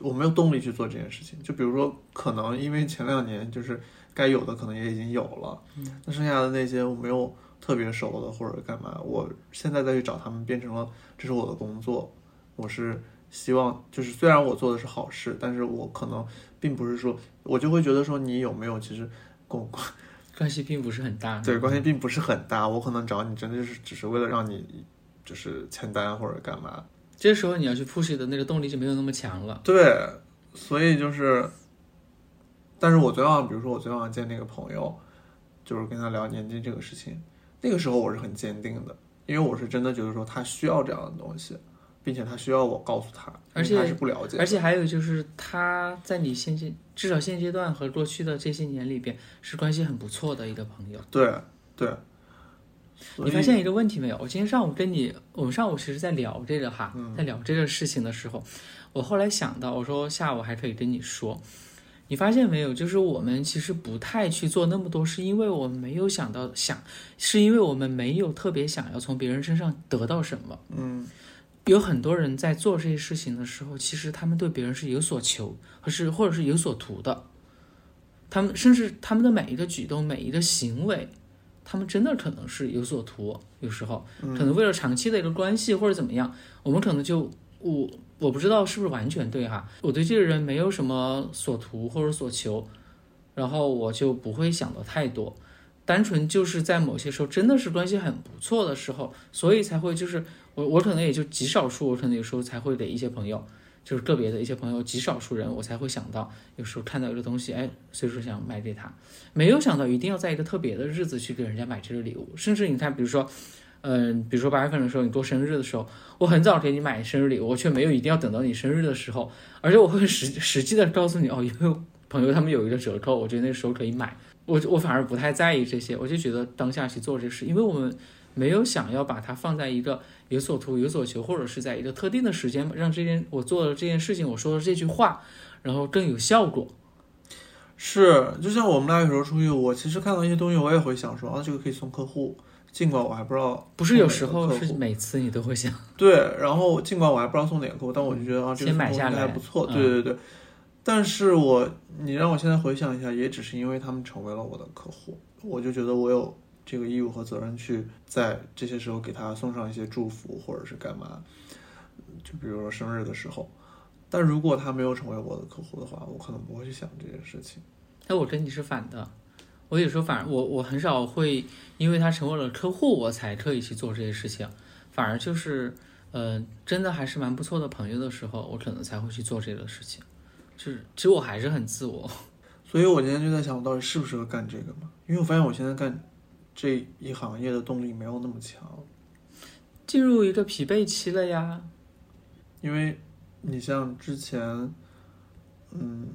我没有动力去做这件事情。就比如说，可能因为前两年就是该有的可能也已经有了，嗯，那剩下的那些我没有特别熟的或者干嘛，我现在再去找他们，变成了这是我的工作。我是希望，就是虽然我做的是好事，但是我可能并不是说，我就会觉得说你有没有其实共。关系并不是很大，对，关系并不是很大。我可能找你，真的就是只是为了让你，就是签单或者干嘛。这时候你要去 push 的那个动力就没有那么强了。对，所以就是，但是我昨晚，比如说我昨晚见那个朋友，就是跟他聊年金这个事情，那个时候我是很坚定的，因为我是真的觉得说他需要这样的东西。并且他需要我告诉他，而且他是不了解。而且还有就是他在你现阶至少现阶段和过去的这些年里边是关系很不错的一个朋友。对对。你发现一个问题没有？我今天上午跟你，我们上午其实在聊这个哈，在聊这个事情的时候，我后来想到，我说下午还可以跟你说。你发现没有？就是我们其实不太去做那么多，是因为我们没有想到想，是因为我们没有特别想要从别人身上得到什么。嗯。有很多人在做这些事情的时候，其实他们对别人是有所求，或是或者是有所图的。他们甚至他们的每一个举动、每一个行为，他们真的可能是有所图。有时候可能为了长期的一个关系或者怎么样，我们可能就我我不知道是不是完全对哈。我对这个人没有什么所图或者所求，然后我就不会想的太多。单纯就是在某些时候真的是关系很不错的时候，所以才会就是我我可能也就极少数，我可能有时候才会给一些朋友就是个别的一些朋友，极少数人我才会想到，有时候看到一个东西，哎，所以说想买给他，没有想到一定要在一个特别的日子去给人家买这个礼物。甚至你看，比如说，嗯，比如说八月份的时候，你过生日的时候，我很早给你买生日礼物，我却没有一定要等到你生日的时候，而且我会实实际的告诉你，哦，因为朋友他们有一个折扣，我觉得那时候可以买。我我反而不太在意这些，我就觉得当下去做这事，因为我们没有想要把它放在一个有所图有所求，或者是在一个特定的时间让这件我做的这件事情，我说的这句话，然后更有效果。是，就像我们俩有时候出去，我其实看到一些东西，我也会想说，啊，这个可以送客户，尽管我还不知道。不是有时候是每次你都会想。对，然后尽管我还不知道送哪个客户，但我就觉得啊，这个买下来还不错。对对对。但是我，你让我现在回想一下，也只是因为他们成为了我的客户，我就觉得我有这个义务和责任去在这些时候给他送上一些祝福，或者是干嘛，就比如说生日的时候。但如果他没有成为我的客户的话，我可能不会去想这件事情。哎，我跟你是反的，我有时候反而我我很少会因为他成为了客户，我才特意去做这些事情，反而就是，呃，真的还是蛮不错的朋友的时候，我可能才会去做这个事情。是，其实我还是很自我，所以我今天就在想，我到底适不适合干这个嘛？因为我发现我现在干这一行业的动力没有那么强，进入一个疲惫期了呀。因为你像之前，嗯，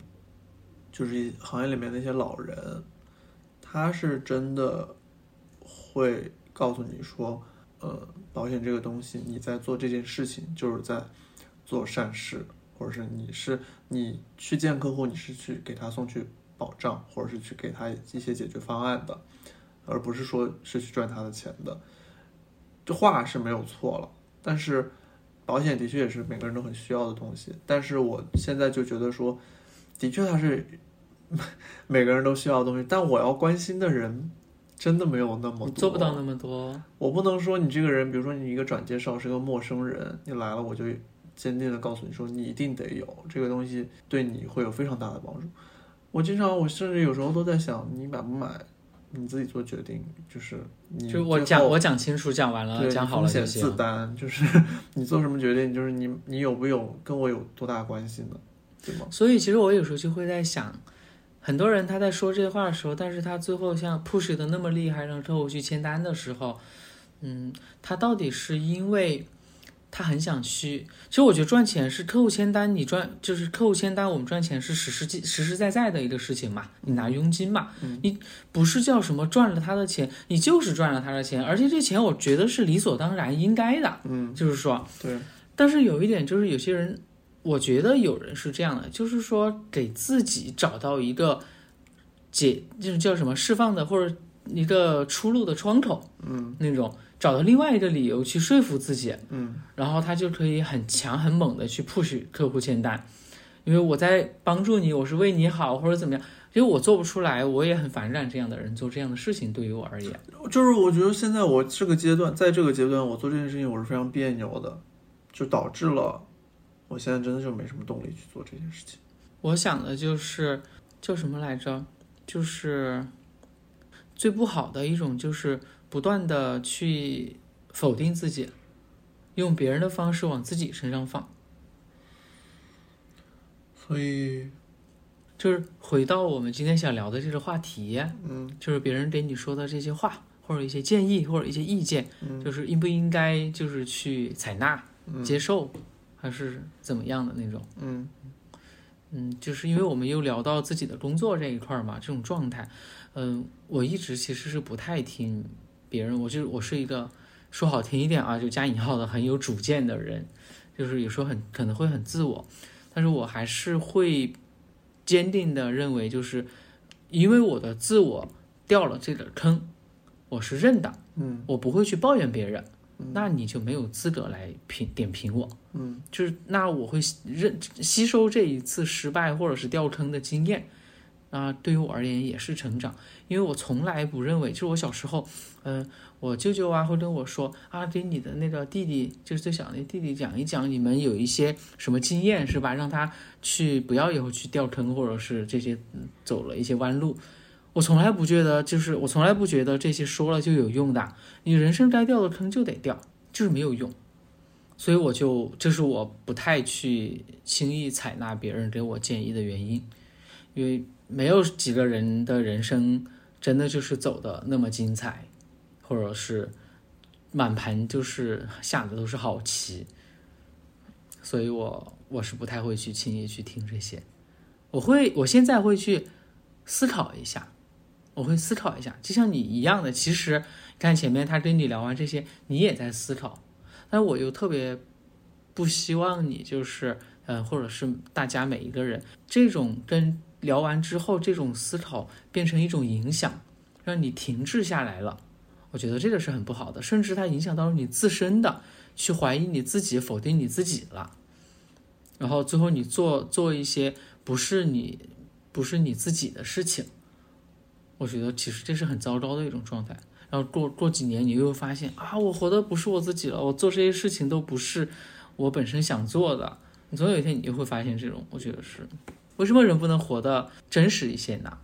就是行业里面那些老人，他是真的会告诉你说，呃，保险这个东西，你在做这件事情就是在做善事。或者是你是你去见客户，你是去给他送去保障，或者是去给他一些解决方案的，而不是说是去赚他的钱的。这话是没有错了，但是保险的确也是每个人都很需要的东西。但是我现在就觉得说，的确它是每个人都需要的东西，但我要关心的人真的没有那么多，做不到那么多。我不能说你这个人，比如说你一个转介绍是个陌生人，你来了我就。坚定的告诉你说，你一定得有这个东西，对你会有非常大的帮助。我经常，我甚至有时候都在想，你买不买，你自己做决定。就是你，就我讲，我讲清楚，讲完了，讲好了就行。自担，就是 你做什么决定，就是你，你有没有跟我有多大关系呢？对吗？所以，其实我有时候就会在想，很多人他在说这话的时候，但是他最后像 push 的那么厉害，让客户去签单的时候，嗯，他到底是因为？他很想去，其实我觉得赚钱是客户签单，你赚就是客户签单，我们赚钱是实实际实实在在的一个事情嘛，你拿佣金嘛，你不是叫什么赚了他的钱，你就是赚了他的钱，而且这钱我觉得是理所当然应该的，嗯，就是说，对，但是有一点就是有些人，我觉得有人是这样的，就是说给自己找到一个解，就是叫什么释放的或者一个出路的窗口，嗯，那种。找到另外一个理由去说服自己，嗯，然后他就可以很强很猛的去 push 客户签单，因为我在帮助你，我是为你好或者怎么样，因为我做不出来，我也很反感这样的人做这样的事情。对于我而言，就是我觉得现在我这个阶段，在这个阶段我做这件事情我是非常别扭的，就导致了我现在真的就没什么动力去做这件事情。我想的就是叫什么来着？就是最不好的一种就是。不断的去否定自己，用别人的方式往自己身上放，所以就是回到我们今天想聊的这个话题，嗯，就是别人给你说的这些话，或者一些建议，或者一些意见，就是应不应该就是去采纳、接受，还是怎么样的那种，嗯。嗯，就是因为我们又聊到自己的工作这一块嘛，这种状态，嗯，我一直其实是不太听。别人，我就我是一个说好听一点啊，就加引号的很有主见的人，就是有时候很可能会很自我，但是我还是会坚定的认为，就是因为我的自我掉了这个坑，我是认的，嗯，我不会去抱怨别人，那你就没有资格来评点评我，嗯，就是那我会认吸收这一次失败或者是掉坑的经验。啊，对于我而言也是成长，因为我从来不认为，就是我小时候，嗯，我舅舅啊会跟我说啊，给你的那个弟弟，就是最小的那弟弟讲一讲，你们有一些什么经验是吧？让他去不要以后去掉坑，或者是这些走了一些弯路。我从来不觉得，就是我从来不觉得这些说了就有用的，你人生该掉的坑就得掉，就是没有用。所以我就这是我不太去轻易采纳别人给我建议的原因，因为没有几个人的人生真的就是走的那么精彩，或者是满盘就是下的都是好棋，所以我我是不太会去轻易去听这些，我会我现在会去思考一下，我会思考一下，就像你一样的，其实看前面他跟你聊完这些，你也在思考。但我又特别不希望你就是，呃，或者是大家每一个人，这种跟聊完之后这种思考变成一种影响，让你停滞下来了。我觉得这个是很不好的，甚至它影响到了你自身的，去怀疑你自己，否定你自己了。然后最后你做做一些不是你不是你自己的事情，我觉得其实这是很糟糕的一种状态。然后过过几年，你又发现啊，我活的不是我自己了，我做这些事情都不是我本身想做的。你总有一天，你就会发现这种，我觉得是为什么人不能活得真实一些呢？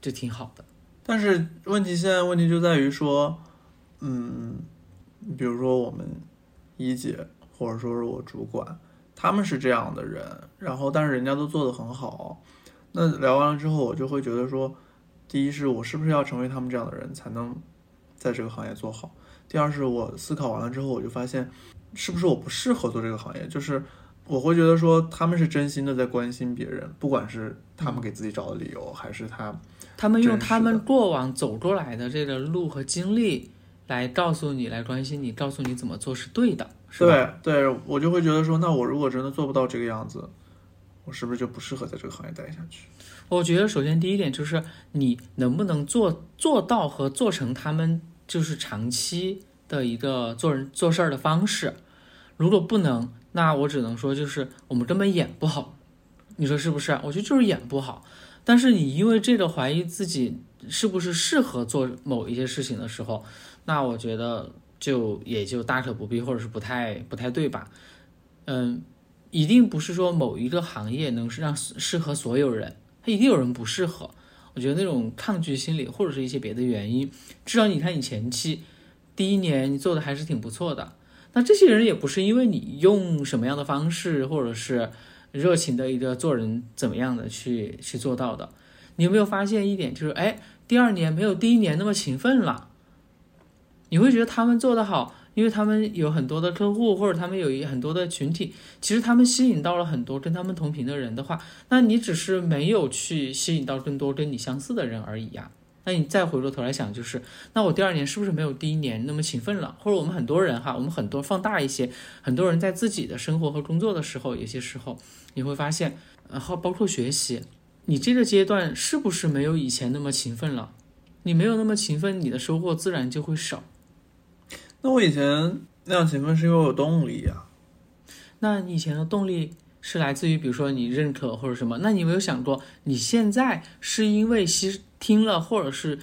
就挺好的。但是问题现在问题就在于说，嗯，比如说我们一姐或者说是我主管，他们是这样的人，然后但是人家都做得很好。那聊完了之后，我就会觉得说，第一是我是不是要成为他们这样的人才能。在这个行业做好。第二是我思考完了之后，我就发现，是不是我不适合做这个行业？就是我会觉得说，他们是真心的在关心别人，不管是他们给自己找的理由，还是他，他们用他们过往走过来的这个路和经历来告诉你，来关心你，告诉你怎么做是对的。对，对我就会觉得说，那我如果真的做不到这个样子，我是不是就不适合在这个行业待下去？我觉得首先第一点就是你能不能做做到和做成他们。就是长期的一个做人做事儿的方式，如果不能，那我只能说就是我们根本演不好，你说是不是？我觉得就是演不好。但是你因为这个怀疑自己是不是适合做某一些事情的时候，那我觉得就也就大可不必，或者是不太不太对吧？嗯，一定不是说某一个行业能是让适合所有人，他一定有人不适合。我觉得那种抗拒心理，或者是一些别的原因，至少你看你前期第一年你做的还是挺不错的。那这些人也不是因为你用什么样的方式，或者是热情的一个做人怎么样的去去做到的。你有没有发现一点，就是哎，第二年没有第一年那么勤奋了？你会觉得他们做得好。因为他们有很多的客户，或者他们有一很多的群体，其实他们吸引到了很多跟他们同频的人的话，那你只是没有去吸引到更多跟你相似的人而已呀。那你再回过头来想，就是那我第二年是不是没有第一年那么勤奋了？或者我们很多人哈，我们很多放大一些，很多人在自己的生活和工作的时候，有些时候你会发现，然后包括学习，你这个阶段是不是没有以前那么勤奋了？你没有那么勤奋，你的收获自然就会少。那我以前那样勤奋是因为我有动力呀。那你以前的动力是来自于，比如说你认可或者什么？那你有没有想过，你现在是因为吸听了或者是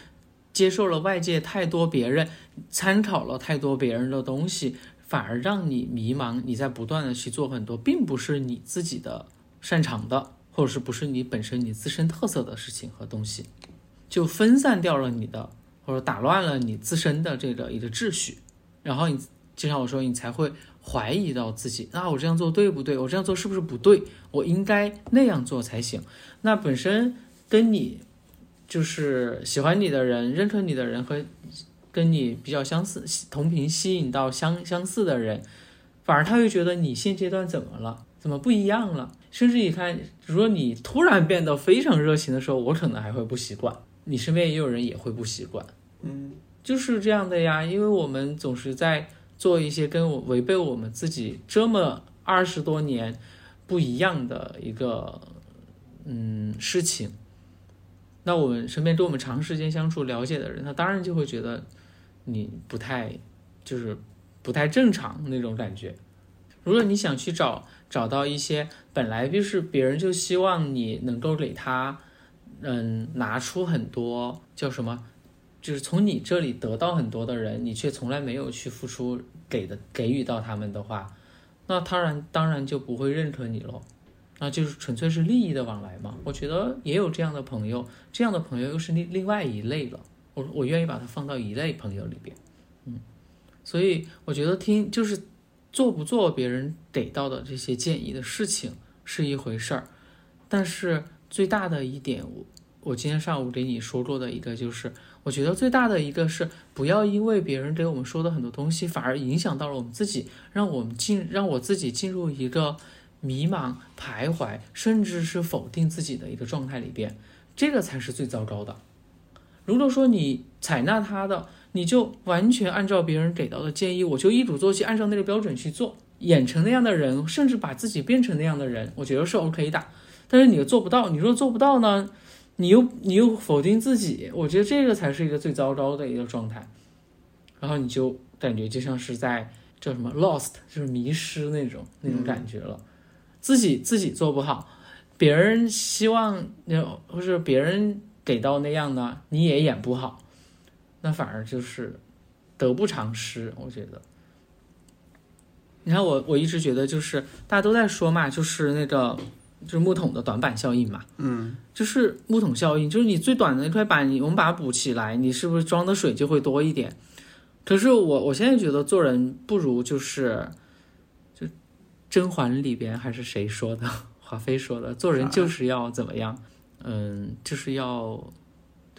接受了外界太多别人参考了太多别人的东西，反而让你迷茫？你在不断的去做很多，并不是你自己的擅长的，或者是不是你本身你自身特色的事情和东西，就分散掉了你的，或者打乱了你自身的这个一个秩序。然后你就像我说，你才会怀疑到自己，那我这样做对不对？我这样做是不是不对？我应该那样做才行。那本身跟你就是喜欢你的人、认可你的人和跟你比较相似、同频吸引到相相似的人，反而他会觉得你现阶段怎么了？怎么不一样了？甚至你看，如果你突然变得非常热情的时候，我可能还会不习惯，你身边也有人也会不习惯。嗯。就是这样的呀，因为我们总是在做一些跟我违背我们自己这么二十多年不一样的一个嗯事情。那我们身边跟我们长时间相处了解的人，他当然就会觉得你不太就是不太正常那种感觉。如果你想去找找到一些本来就是别人就希望你能够给他嗯拿出很多叫什么？就是从你这里得到很多的人，你却从来没有去付出给的给予到他们的话，那当然当然就不会认可你喽，那就是纯粹是利益的往来嘛。我觉得也有这样的朋友，这样的朋友又是另另外一类了。我我愿意把它放到一类朋友里边，嗯，所以我觉得听就是做不做别人给到的这些建议的事情是一回事儿，但是最大的一点，我我今天上午给你说过的一个就是，我觉得最大的一个是不要因为别人给我们说的很多东西，反而影响到了我们自己，让我们进让我自己进入一个迷茫、徘徊，甚至是否定自己的一个状态里边，这个才是最糟糕的。如果说你采纳他的，你就完全按照别人给到的建议，我就一鼓作气按照那个标准去做，演成那样的人，甚至把自己变成那样的人，我觉得是 OK 的。但是你又做不到，你若做不到呢，你又你又否定自己，我觉得这个才是一个最糟糕的一个状态。然后你就感觉就像是在叫什么 lost，就是迷失那种那种感觉了，自己自己做不好，别人希望那或是别人给到那样的，你也演不好。那反而就是得不偿失，我觉得。你看我，我一直觉得就是大家都在说嘛，就是那个就是木桶的短板效应嘛，嗯就是木桶效应，就是你最短的那块板，你我们把它补起来，你是不是装的水就会多一点？可是我我现在觉得做人不如就是，就甄嬛里边还是谁说的？华妃说的，做人就是要怎么样？嗯，就是要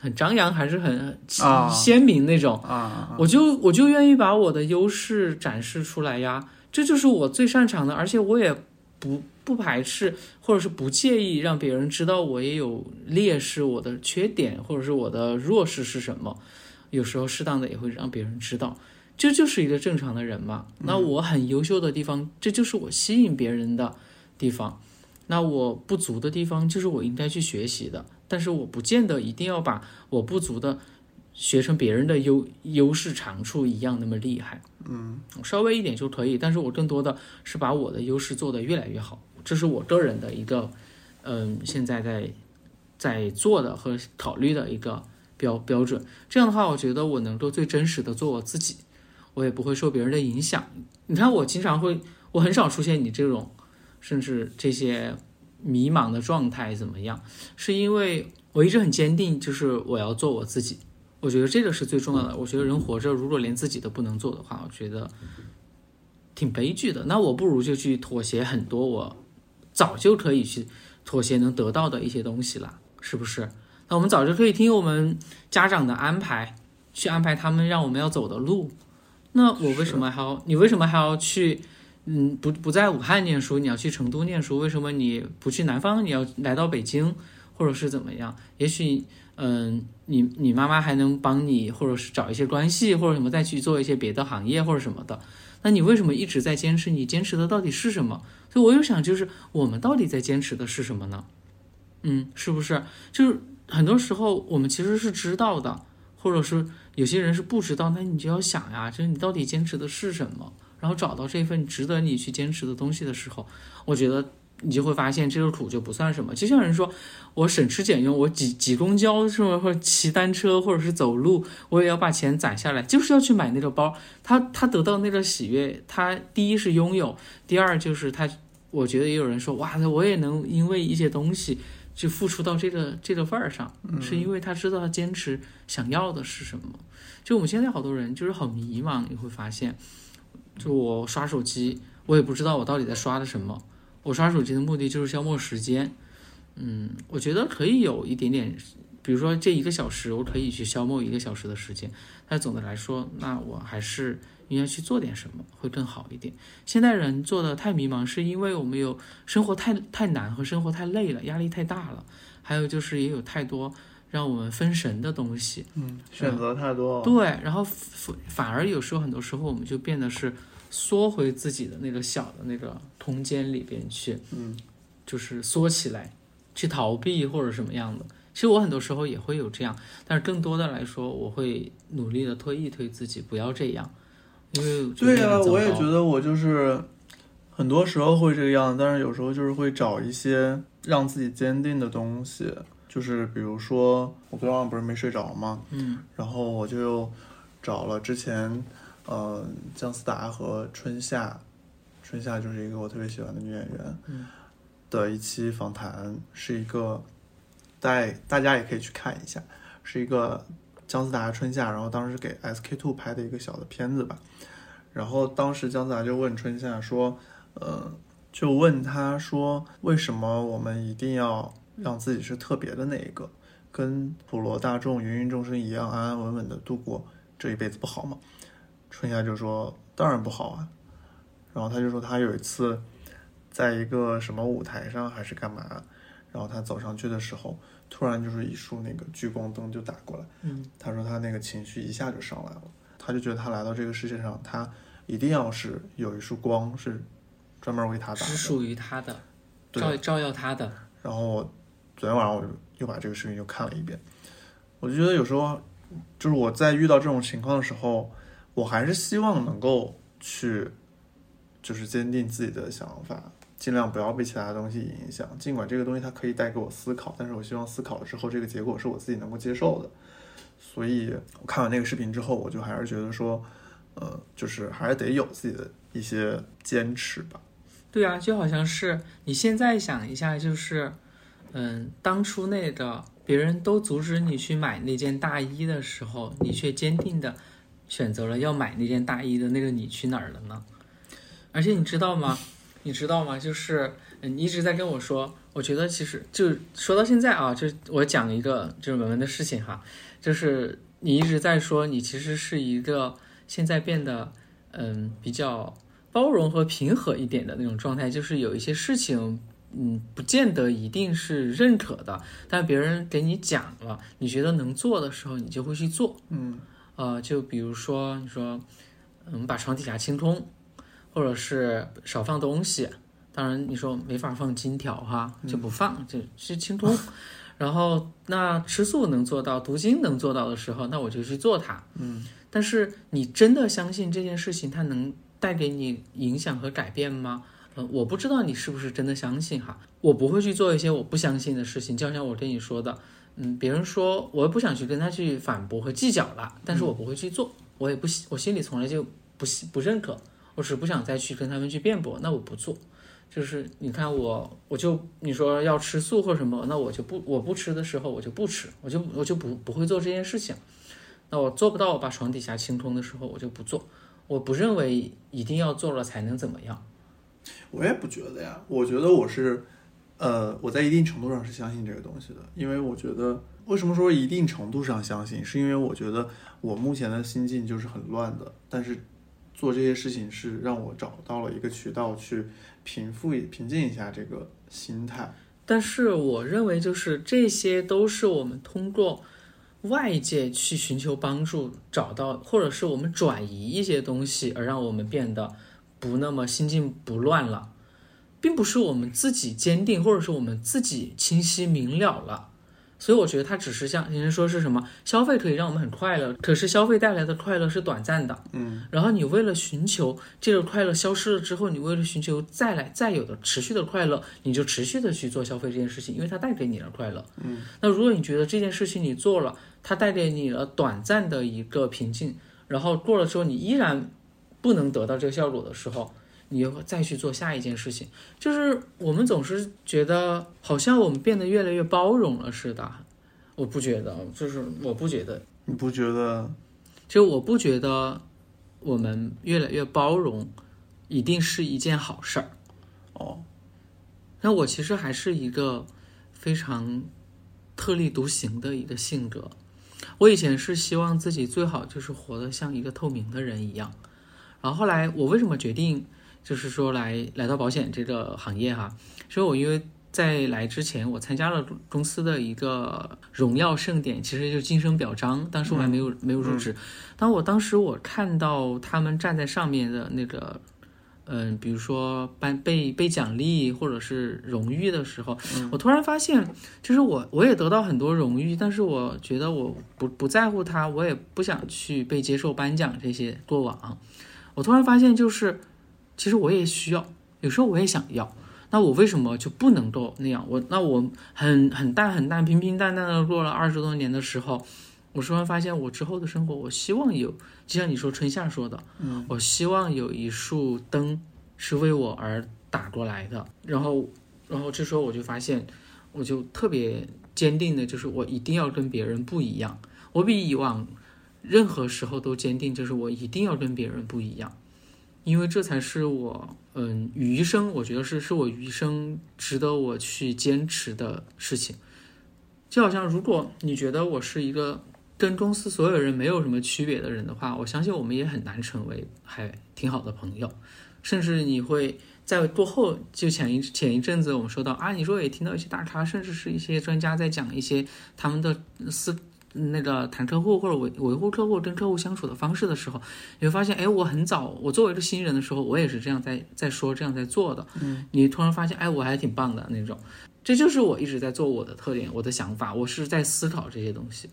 很张扬，还是很啊鲜明那种。啊，我就我就愿意把我的优势展示出来呀，这就是我最擅长的，而且我也不不排斥或者是不介意让别人知道我也有劣势，我的缺点或者是我的弱势是什么，有时候适当的也会让别人知道，这就是一个正常的人嘛。那我很优秀的地方，这就是我吸引别人的地方。那我不足的地方，就是我应该去学习的，但是我不见得一定要把我不足的学成别人的优优势长处一样那么厉害，嗯，稍微一点就可以，但是我更多的是把我的优势做得越来越好，这是我个人的一个，嗯，现在在在做的和考虑的一个标标准。这样的话，我觉得我能够最真实的做我自己，我也不会受别人的影响。你看，我经常会，我很少出现你这种，甚至这些迷茫的状态怎么样，是因为我一直很坚定，就是我要做我自己。我觉得这个是最重要的。我觉得人活着，如果连自己都不能做的话，我觉得挺悲剧的。那我不如就去妥协很多我早就可以去妥协能得到的一些东西了，是不是？那我们早就可以听我们家长的安排，去安排他们让我们要走的路。那我为什么还要？你为什么还要去？嗯，不不在武汉念书，你要去成都念书，为什么你不去南方？你要来到北京，或者是怎么样？也许，嗯，你你妈妈还能帮你，或者是找一些关系，或者什么再去做一些别的行业或者什么的。那你为什么一直在坚持？你坚持的到底是什么？所以我又想，就是我们到底在坚持的是什么呢？嗯，是不是？就是很多时候我们其实是知道的，或者是有些人是不知道，那你就要想呀，就是你到底坚持的是什么？然后找到这份值得你去坚持的东西的时候，我觉得你就会发现这个苦就不算什么。就像人说，我省吃俭用，我挤挤公交是，或者骑单车，或者是走路，我也要把钱攒下来，就是要去买那个包。他他得到那个喜悦，他第一是拥有，第二就是他，我觉得也有人说，哇，我也能因为一些东西去付出到这个这个份儿上，是因为他知道他坚持想要的是什么。就我们现在好多人就是很迷茫，你会发现。就我刷手机，我也不知道我到底在刷的什么。我刷手机的目的就是消磨时间。嗯，我觉得可以有一点点，比如说这一个小时，我可以去消磨一个小时的时间。但总的来说，那我还是应该去做点什么，会更好一点。现代人做的太迷茫，是因为我们有生活太太难和生活太累了，压力太大了，还有就是也有太多让我们分神的东西。嗯，选择太多了。对，然后反反而有时候很多时候我们就变得是缩回自己的那个小的那个空间里边去，嗯，就是缩起来，去逃避或者什么样的。其实我很多时候也会有这样，但是更多的来说，我会努力的推一推自己，不要这样，对呀、我也觉得我就是很多时候会这个样，但是有时候就是会找一些让自己坚定的东西，就是比如说我昨天晚上不是没睡着吗？嗯。然后我就找了之前呃姜思达和春夏，春夏就是一个我特别喜欢的女演员，嗯。的一期访谈，是一个带大家也可以去看一下，是一个姜思达春夏，然后当时给 SK two 拍的一个小的片子吧。然后当时姜思达就问春夏说，呃，就问他说，为什么我们一定要让自己是特别的那一个，跟普罗大众、芸芸众生一样，安安稳稳的度过这一辈子不好吗？春夏就说，当然不好啊。然后他就说，他有一次在一个什么舞台上还是干嘛，然后他走上去的时候，突然就是一束那个聚光灯就打过来。嗯，他说他那个情绪一下就上来了，他就觉得他来到这个世界上，他一定要是有一束光是专门为他打的。是属于他的，对照照耀他的。然后我昨天晚上我就又把这个视频又看了一遍，我就觉得有时候就是我在遇到这种情况的时候，我还是希望能够去就是坚定自己的想法，尽量不要被其他东西影响。尽管这个东西它可以带给我思考，但是我希望思考了之后，这个结果是我自己能够接受的。所以我看完那个视频之后，我就还是觉得说，呃，就是还是得有自己的一些坚持吧。对啊，就好像是你现在想一下，就是，嗯，当初那个别人都阻止你去买那件大衣的时候，你却坚定的选择了要买那件大衣的那个你去哪儿了呢？而且你知道吗？你知道吗？就是嗯你一直在跟我说，我觉得其实就说到现在啊，就我讲一个就是文文的事情哈，就是你一直在说你其实是一个现在变得嗯比较包容和平和一点的那种状态，就是有一些事情。嗯，不见得一定是认可的，但别人给你讲了，你觉得能做的时候，你就会去做。嗯呃，就比如说你说，嗯，把床底下清空，或者是少放东西。当然，你说没法放金条哈，就不放，就去清空。然后，那吃素能做到，读经能做到的时候，那我就去做它。嗯但是，你真的相信这件事情它能带给你影响和改变吗？呃，我不知道你是不是真的相信哈，我不会去做一些我不相信的事情，就像我跟你说的，嗯，别人说我也不想去跟他去反驳和计较了，但是我不会去做，我也不喜，我心里从来就不不认可，我是不想再去跟他们去辩驳，那我不做。就是你看我，我就你说要吃素或什么，那我就不我不吃的时候我就不吃，我就我就不不会做这件事情。那我做不到，我把床底下清空的时候我就不做。我不认为一定要做了才能怎么样。我也不觉得呀，我觉得我是，呃，我在一定程度上是相信这个东西的，因为我觉得，为什么说一定程度上相信，是因为我觉得我目前的心境就是很乱的，但是做这些事情是让我找到了一个渠道去平复平静一下这个心态。但是我认为，就是这些都是我们通过外界去寻求帮助，找到或者是我们转移一些东西，而让我们变得不那么心境不乱了，并不是我们自己坚定，或者是我们自己清晰明了了。所以我觉得它只是像人家说是什么消费可以让我们很快乐，可是消费带来的快乐是短暂的。嗯然后你为了寻求这个快乐消失了之后，你为了寻求再来再有的持续的快乐，你就持续的去做消费这件事情，因为它带给你了快乐。嗯，那如果你觉得这件事情你做了，它带给你了短暂的一个平静，然后过了之后你依然不能得到这个效果的时候，你又再去做下一件事情。就是我们总是觉得好像我们变得越来越包容了似的，我不觉得，就是我不觉得你不觉得？就我不觉得我们越来越包容一定是一件好事儿。哦，那我其实还是一个非常特立独行的一个性格。我以前是希望自己最好就是活得像一个透明的人一样，然后后来我为什么决定就是说来来到保险这个行业哈？所以我因为在来之前，我参加了公司的一个荣耀盛典，其实就是晋升表彰，当时我还没有、没有入职。当我当时我看到他们站在上面的那个，嗯、比如说颁被被奖励或者是荣誉的时候，我突然发现，就是我我也得到很多荣誉，但是我觉得我不不在乎它，我也不想去被接受颁奖这些过往。我突然发现，就是其实我也需要，有时候我也想要。那我为什么就不能够那样？我那我很很淡很淡平平淡淡的过了二十多年的时候，我突然发现我之后的生活，我希望有，就像你说春夏说的，嗯，我希望有一束灯是为我而打过来的。然后，然后这时候我就发现，我就特别坚定的，就是我一定要跟别人不一样。我比以往任何时候都坚定，就是我一定要跟别人不一样。因为这才是我嗯余生，我觉得是是我余生值得我去坚持的事情。就好像如果你觉得我是一个跟公司所有人没有什么区别的人的话，我相信我们也很难成为还挺好的朋友，甚至你会在过后就前一前一阵子我们说到啊，你说也听到一些大咖，甚至是一些专家在讲一些他们的思那个谈客户或者维维护客户跟客户相处的方式的时候，你会发现，哎，我很早我作为一个新人的时候，我也是这样在在说这样在做的，嗯，你突然发现，哎，我还挺棒的那种。这就是我一直在做我的特点，我的想法，我是在思考这些东西，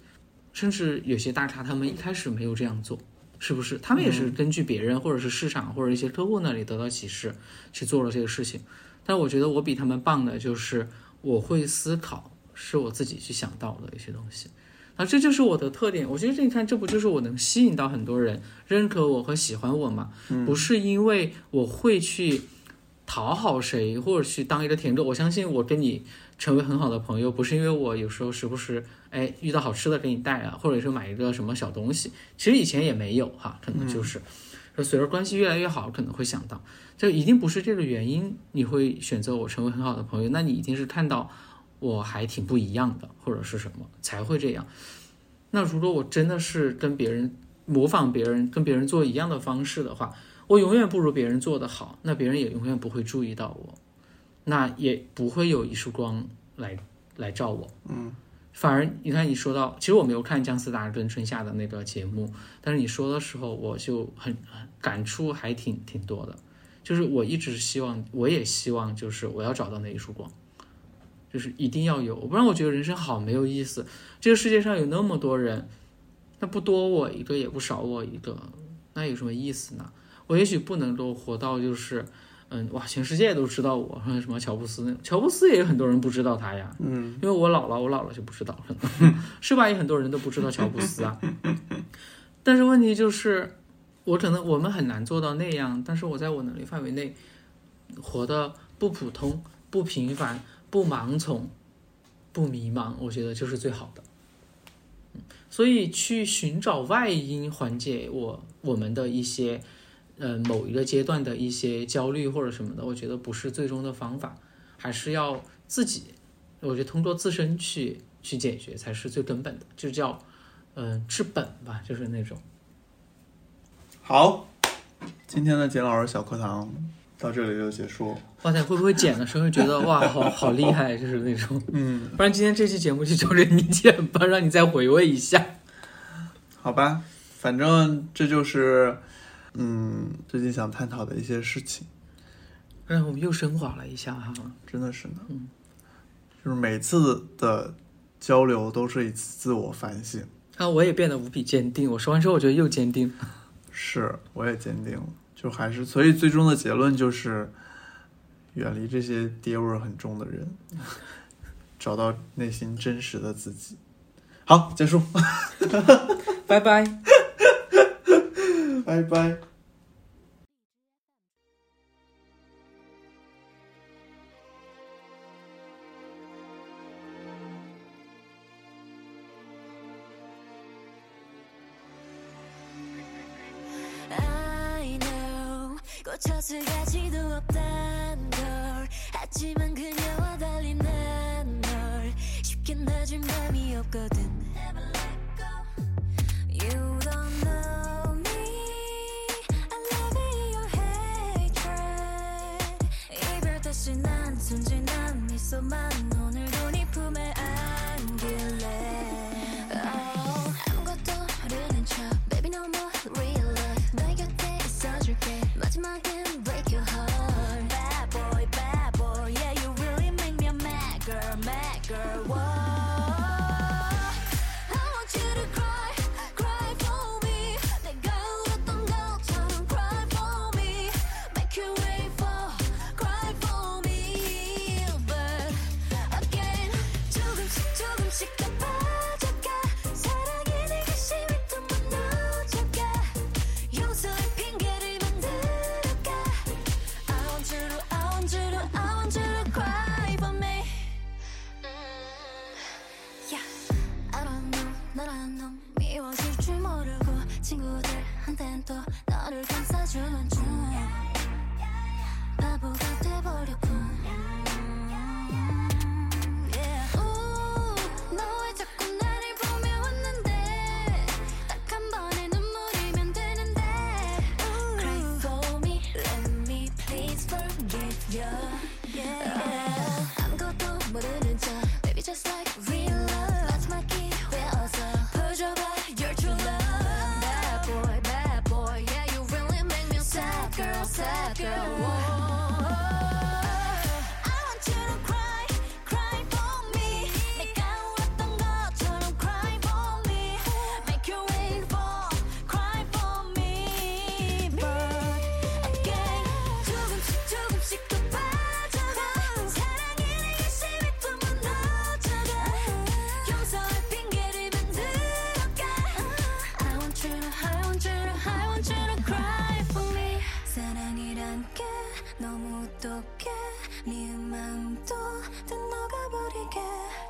甚至有些大咖他们一开始没有这样做，是不是？他们也是根据别人或者是市场或者一些客户那里得到启示去做了这个事情。但我觉得我比他们棒的就是我会思考，是我自己去想到的一些东西，啊，这就是我的特点。我觉得这你看，这不就是我能吸引到很多人认可我和喜欢我吗？不是因为我会去。讨好谁，或者去当一个舔狗，我相信我跟你成为很好的朋友，不是因为我有时候时不时哎遇到好吃的给你带啊，或者是买一个什么小东西，其实以前也没有哈，可能就是随着关系越来越好，可能会想到，这一定不是这个原因，你会选择我成为很好的朋友，那你一定是看到我还挺不一样的，或者是什么才会这样。那如果我真的是跟别人模仿别人，跟别人做一样的方式的话。我永远不如别人做的好，那别人也永远不会注意到我，那也不会有一束光来来照我。嗯，反而你看，你说到，其实我没有看姜思达跟春夏的那个节目，但是你说的时候，我就很感触还挺挺多的。就是我一直希望，我也希望，就是我要找到那一束光，就是一定要有，不然我觉得人生好没有意思。这个世界上有那么多人，那不多我一个，也不少我一个，那有什么意思呢？我也许不能够活到就是，嗯，哇，全世界都知道我，什么乔布斯那乔布斯也有很多人不知道他呀，嗯，因为我老了，我老了就不知道了，是吧？有很多人都不知道乔布斯啊。但是问题就是，我可能我们很难做到那样，但是我在我能力范围内，活得不普通、不平凡、不盲从、不迷茫，我觉得就是最好的。所以去寻找外因缓解我我们的一些。呃，某一个阶段的一些焦虑或者什么的，我觉得不是最终的方法，还是要自己，我觉得通过自身去去解决才是最根本的，就叫嗯治本吧，就是那种。好，今天的简老师小课堂到这里就结束。哇塞，会不会剪的时候觉得 哇，好好厉害，就是那种，嗯，不然今天这期节目就交给你剪吧，让你再回味一下。好吧，反正这就是。嗯，最近想探讨的一些事情，哎，我们又升华了一下哈，真的是呢。嗯，就是每次的交流都是一次自我反省。啊，我也变得无比坚定。我说完之后，我觉得又坚定。是，我也坚定了。就还是，所以最终的结论就是，远离这些爹味儿很重的人，找到内心真实的自己。好，结束，拜拜。拜拜。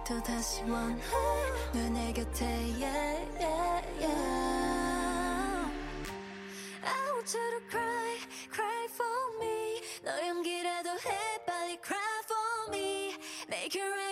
또 다시 원해. 곁에 yeah yeah yeah. I want you to cry cry for me. 너 연기라도 해 빨리 cry for me. Make it rain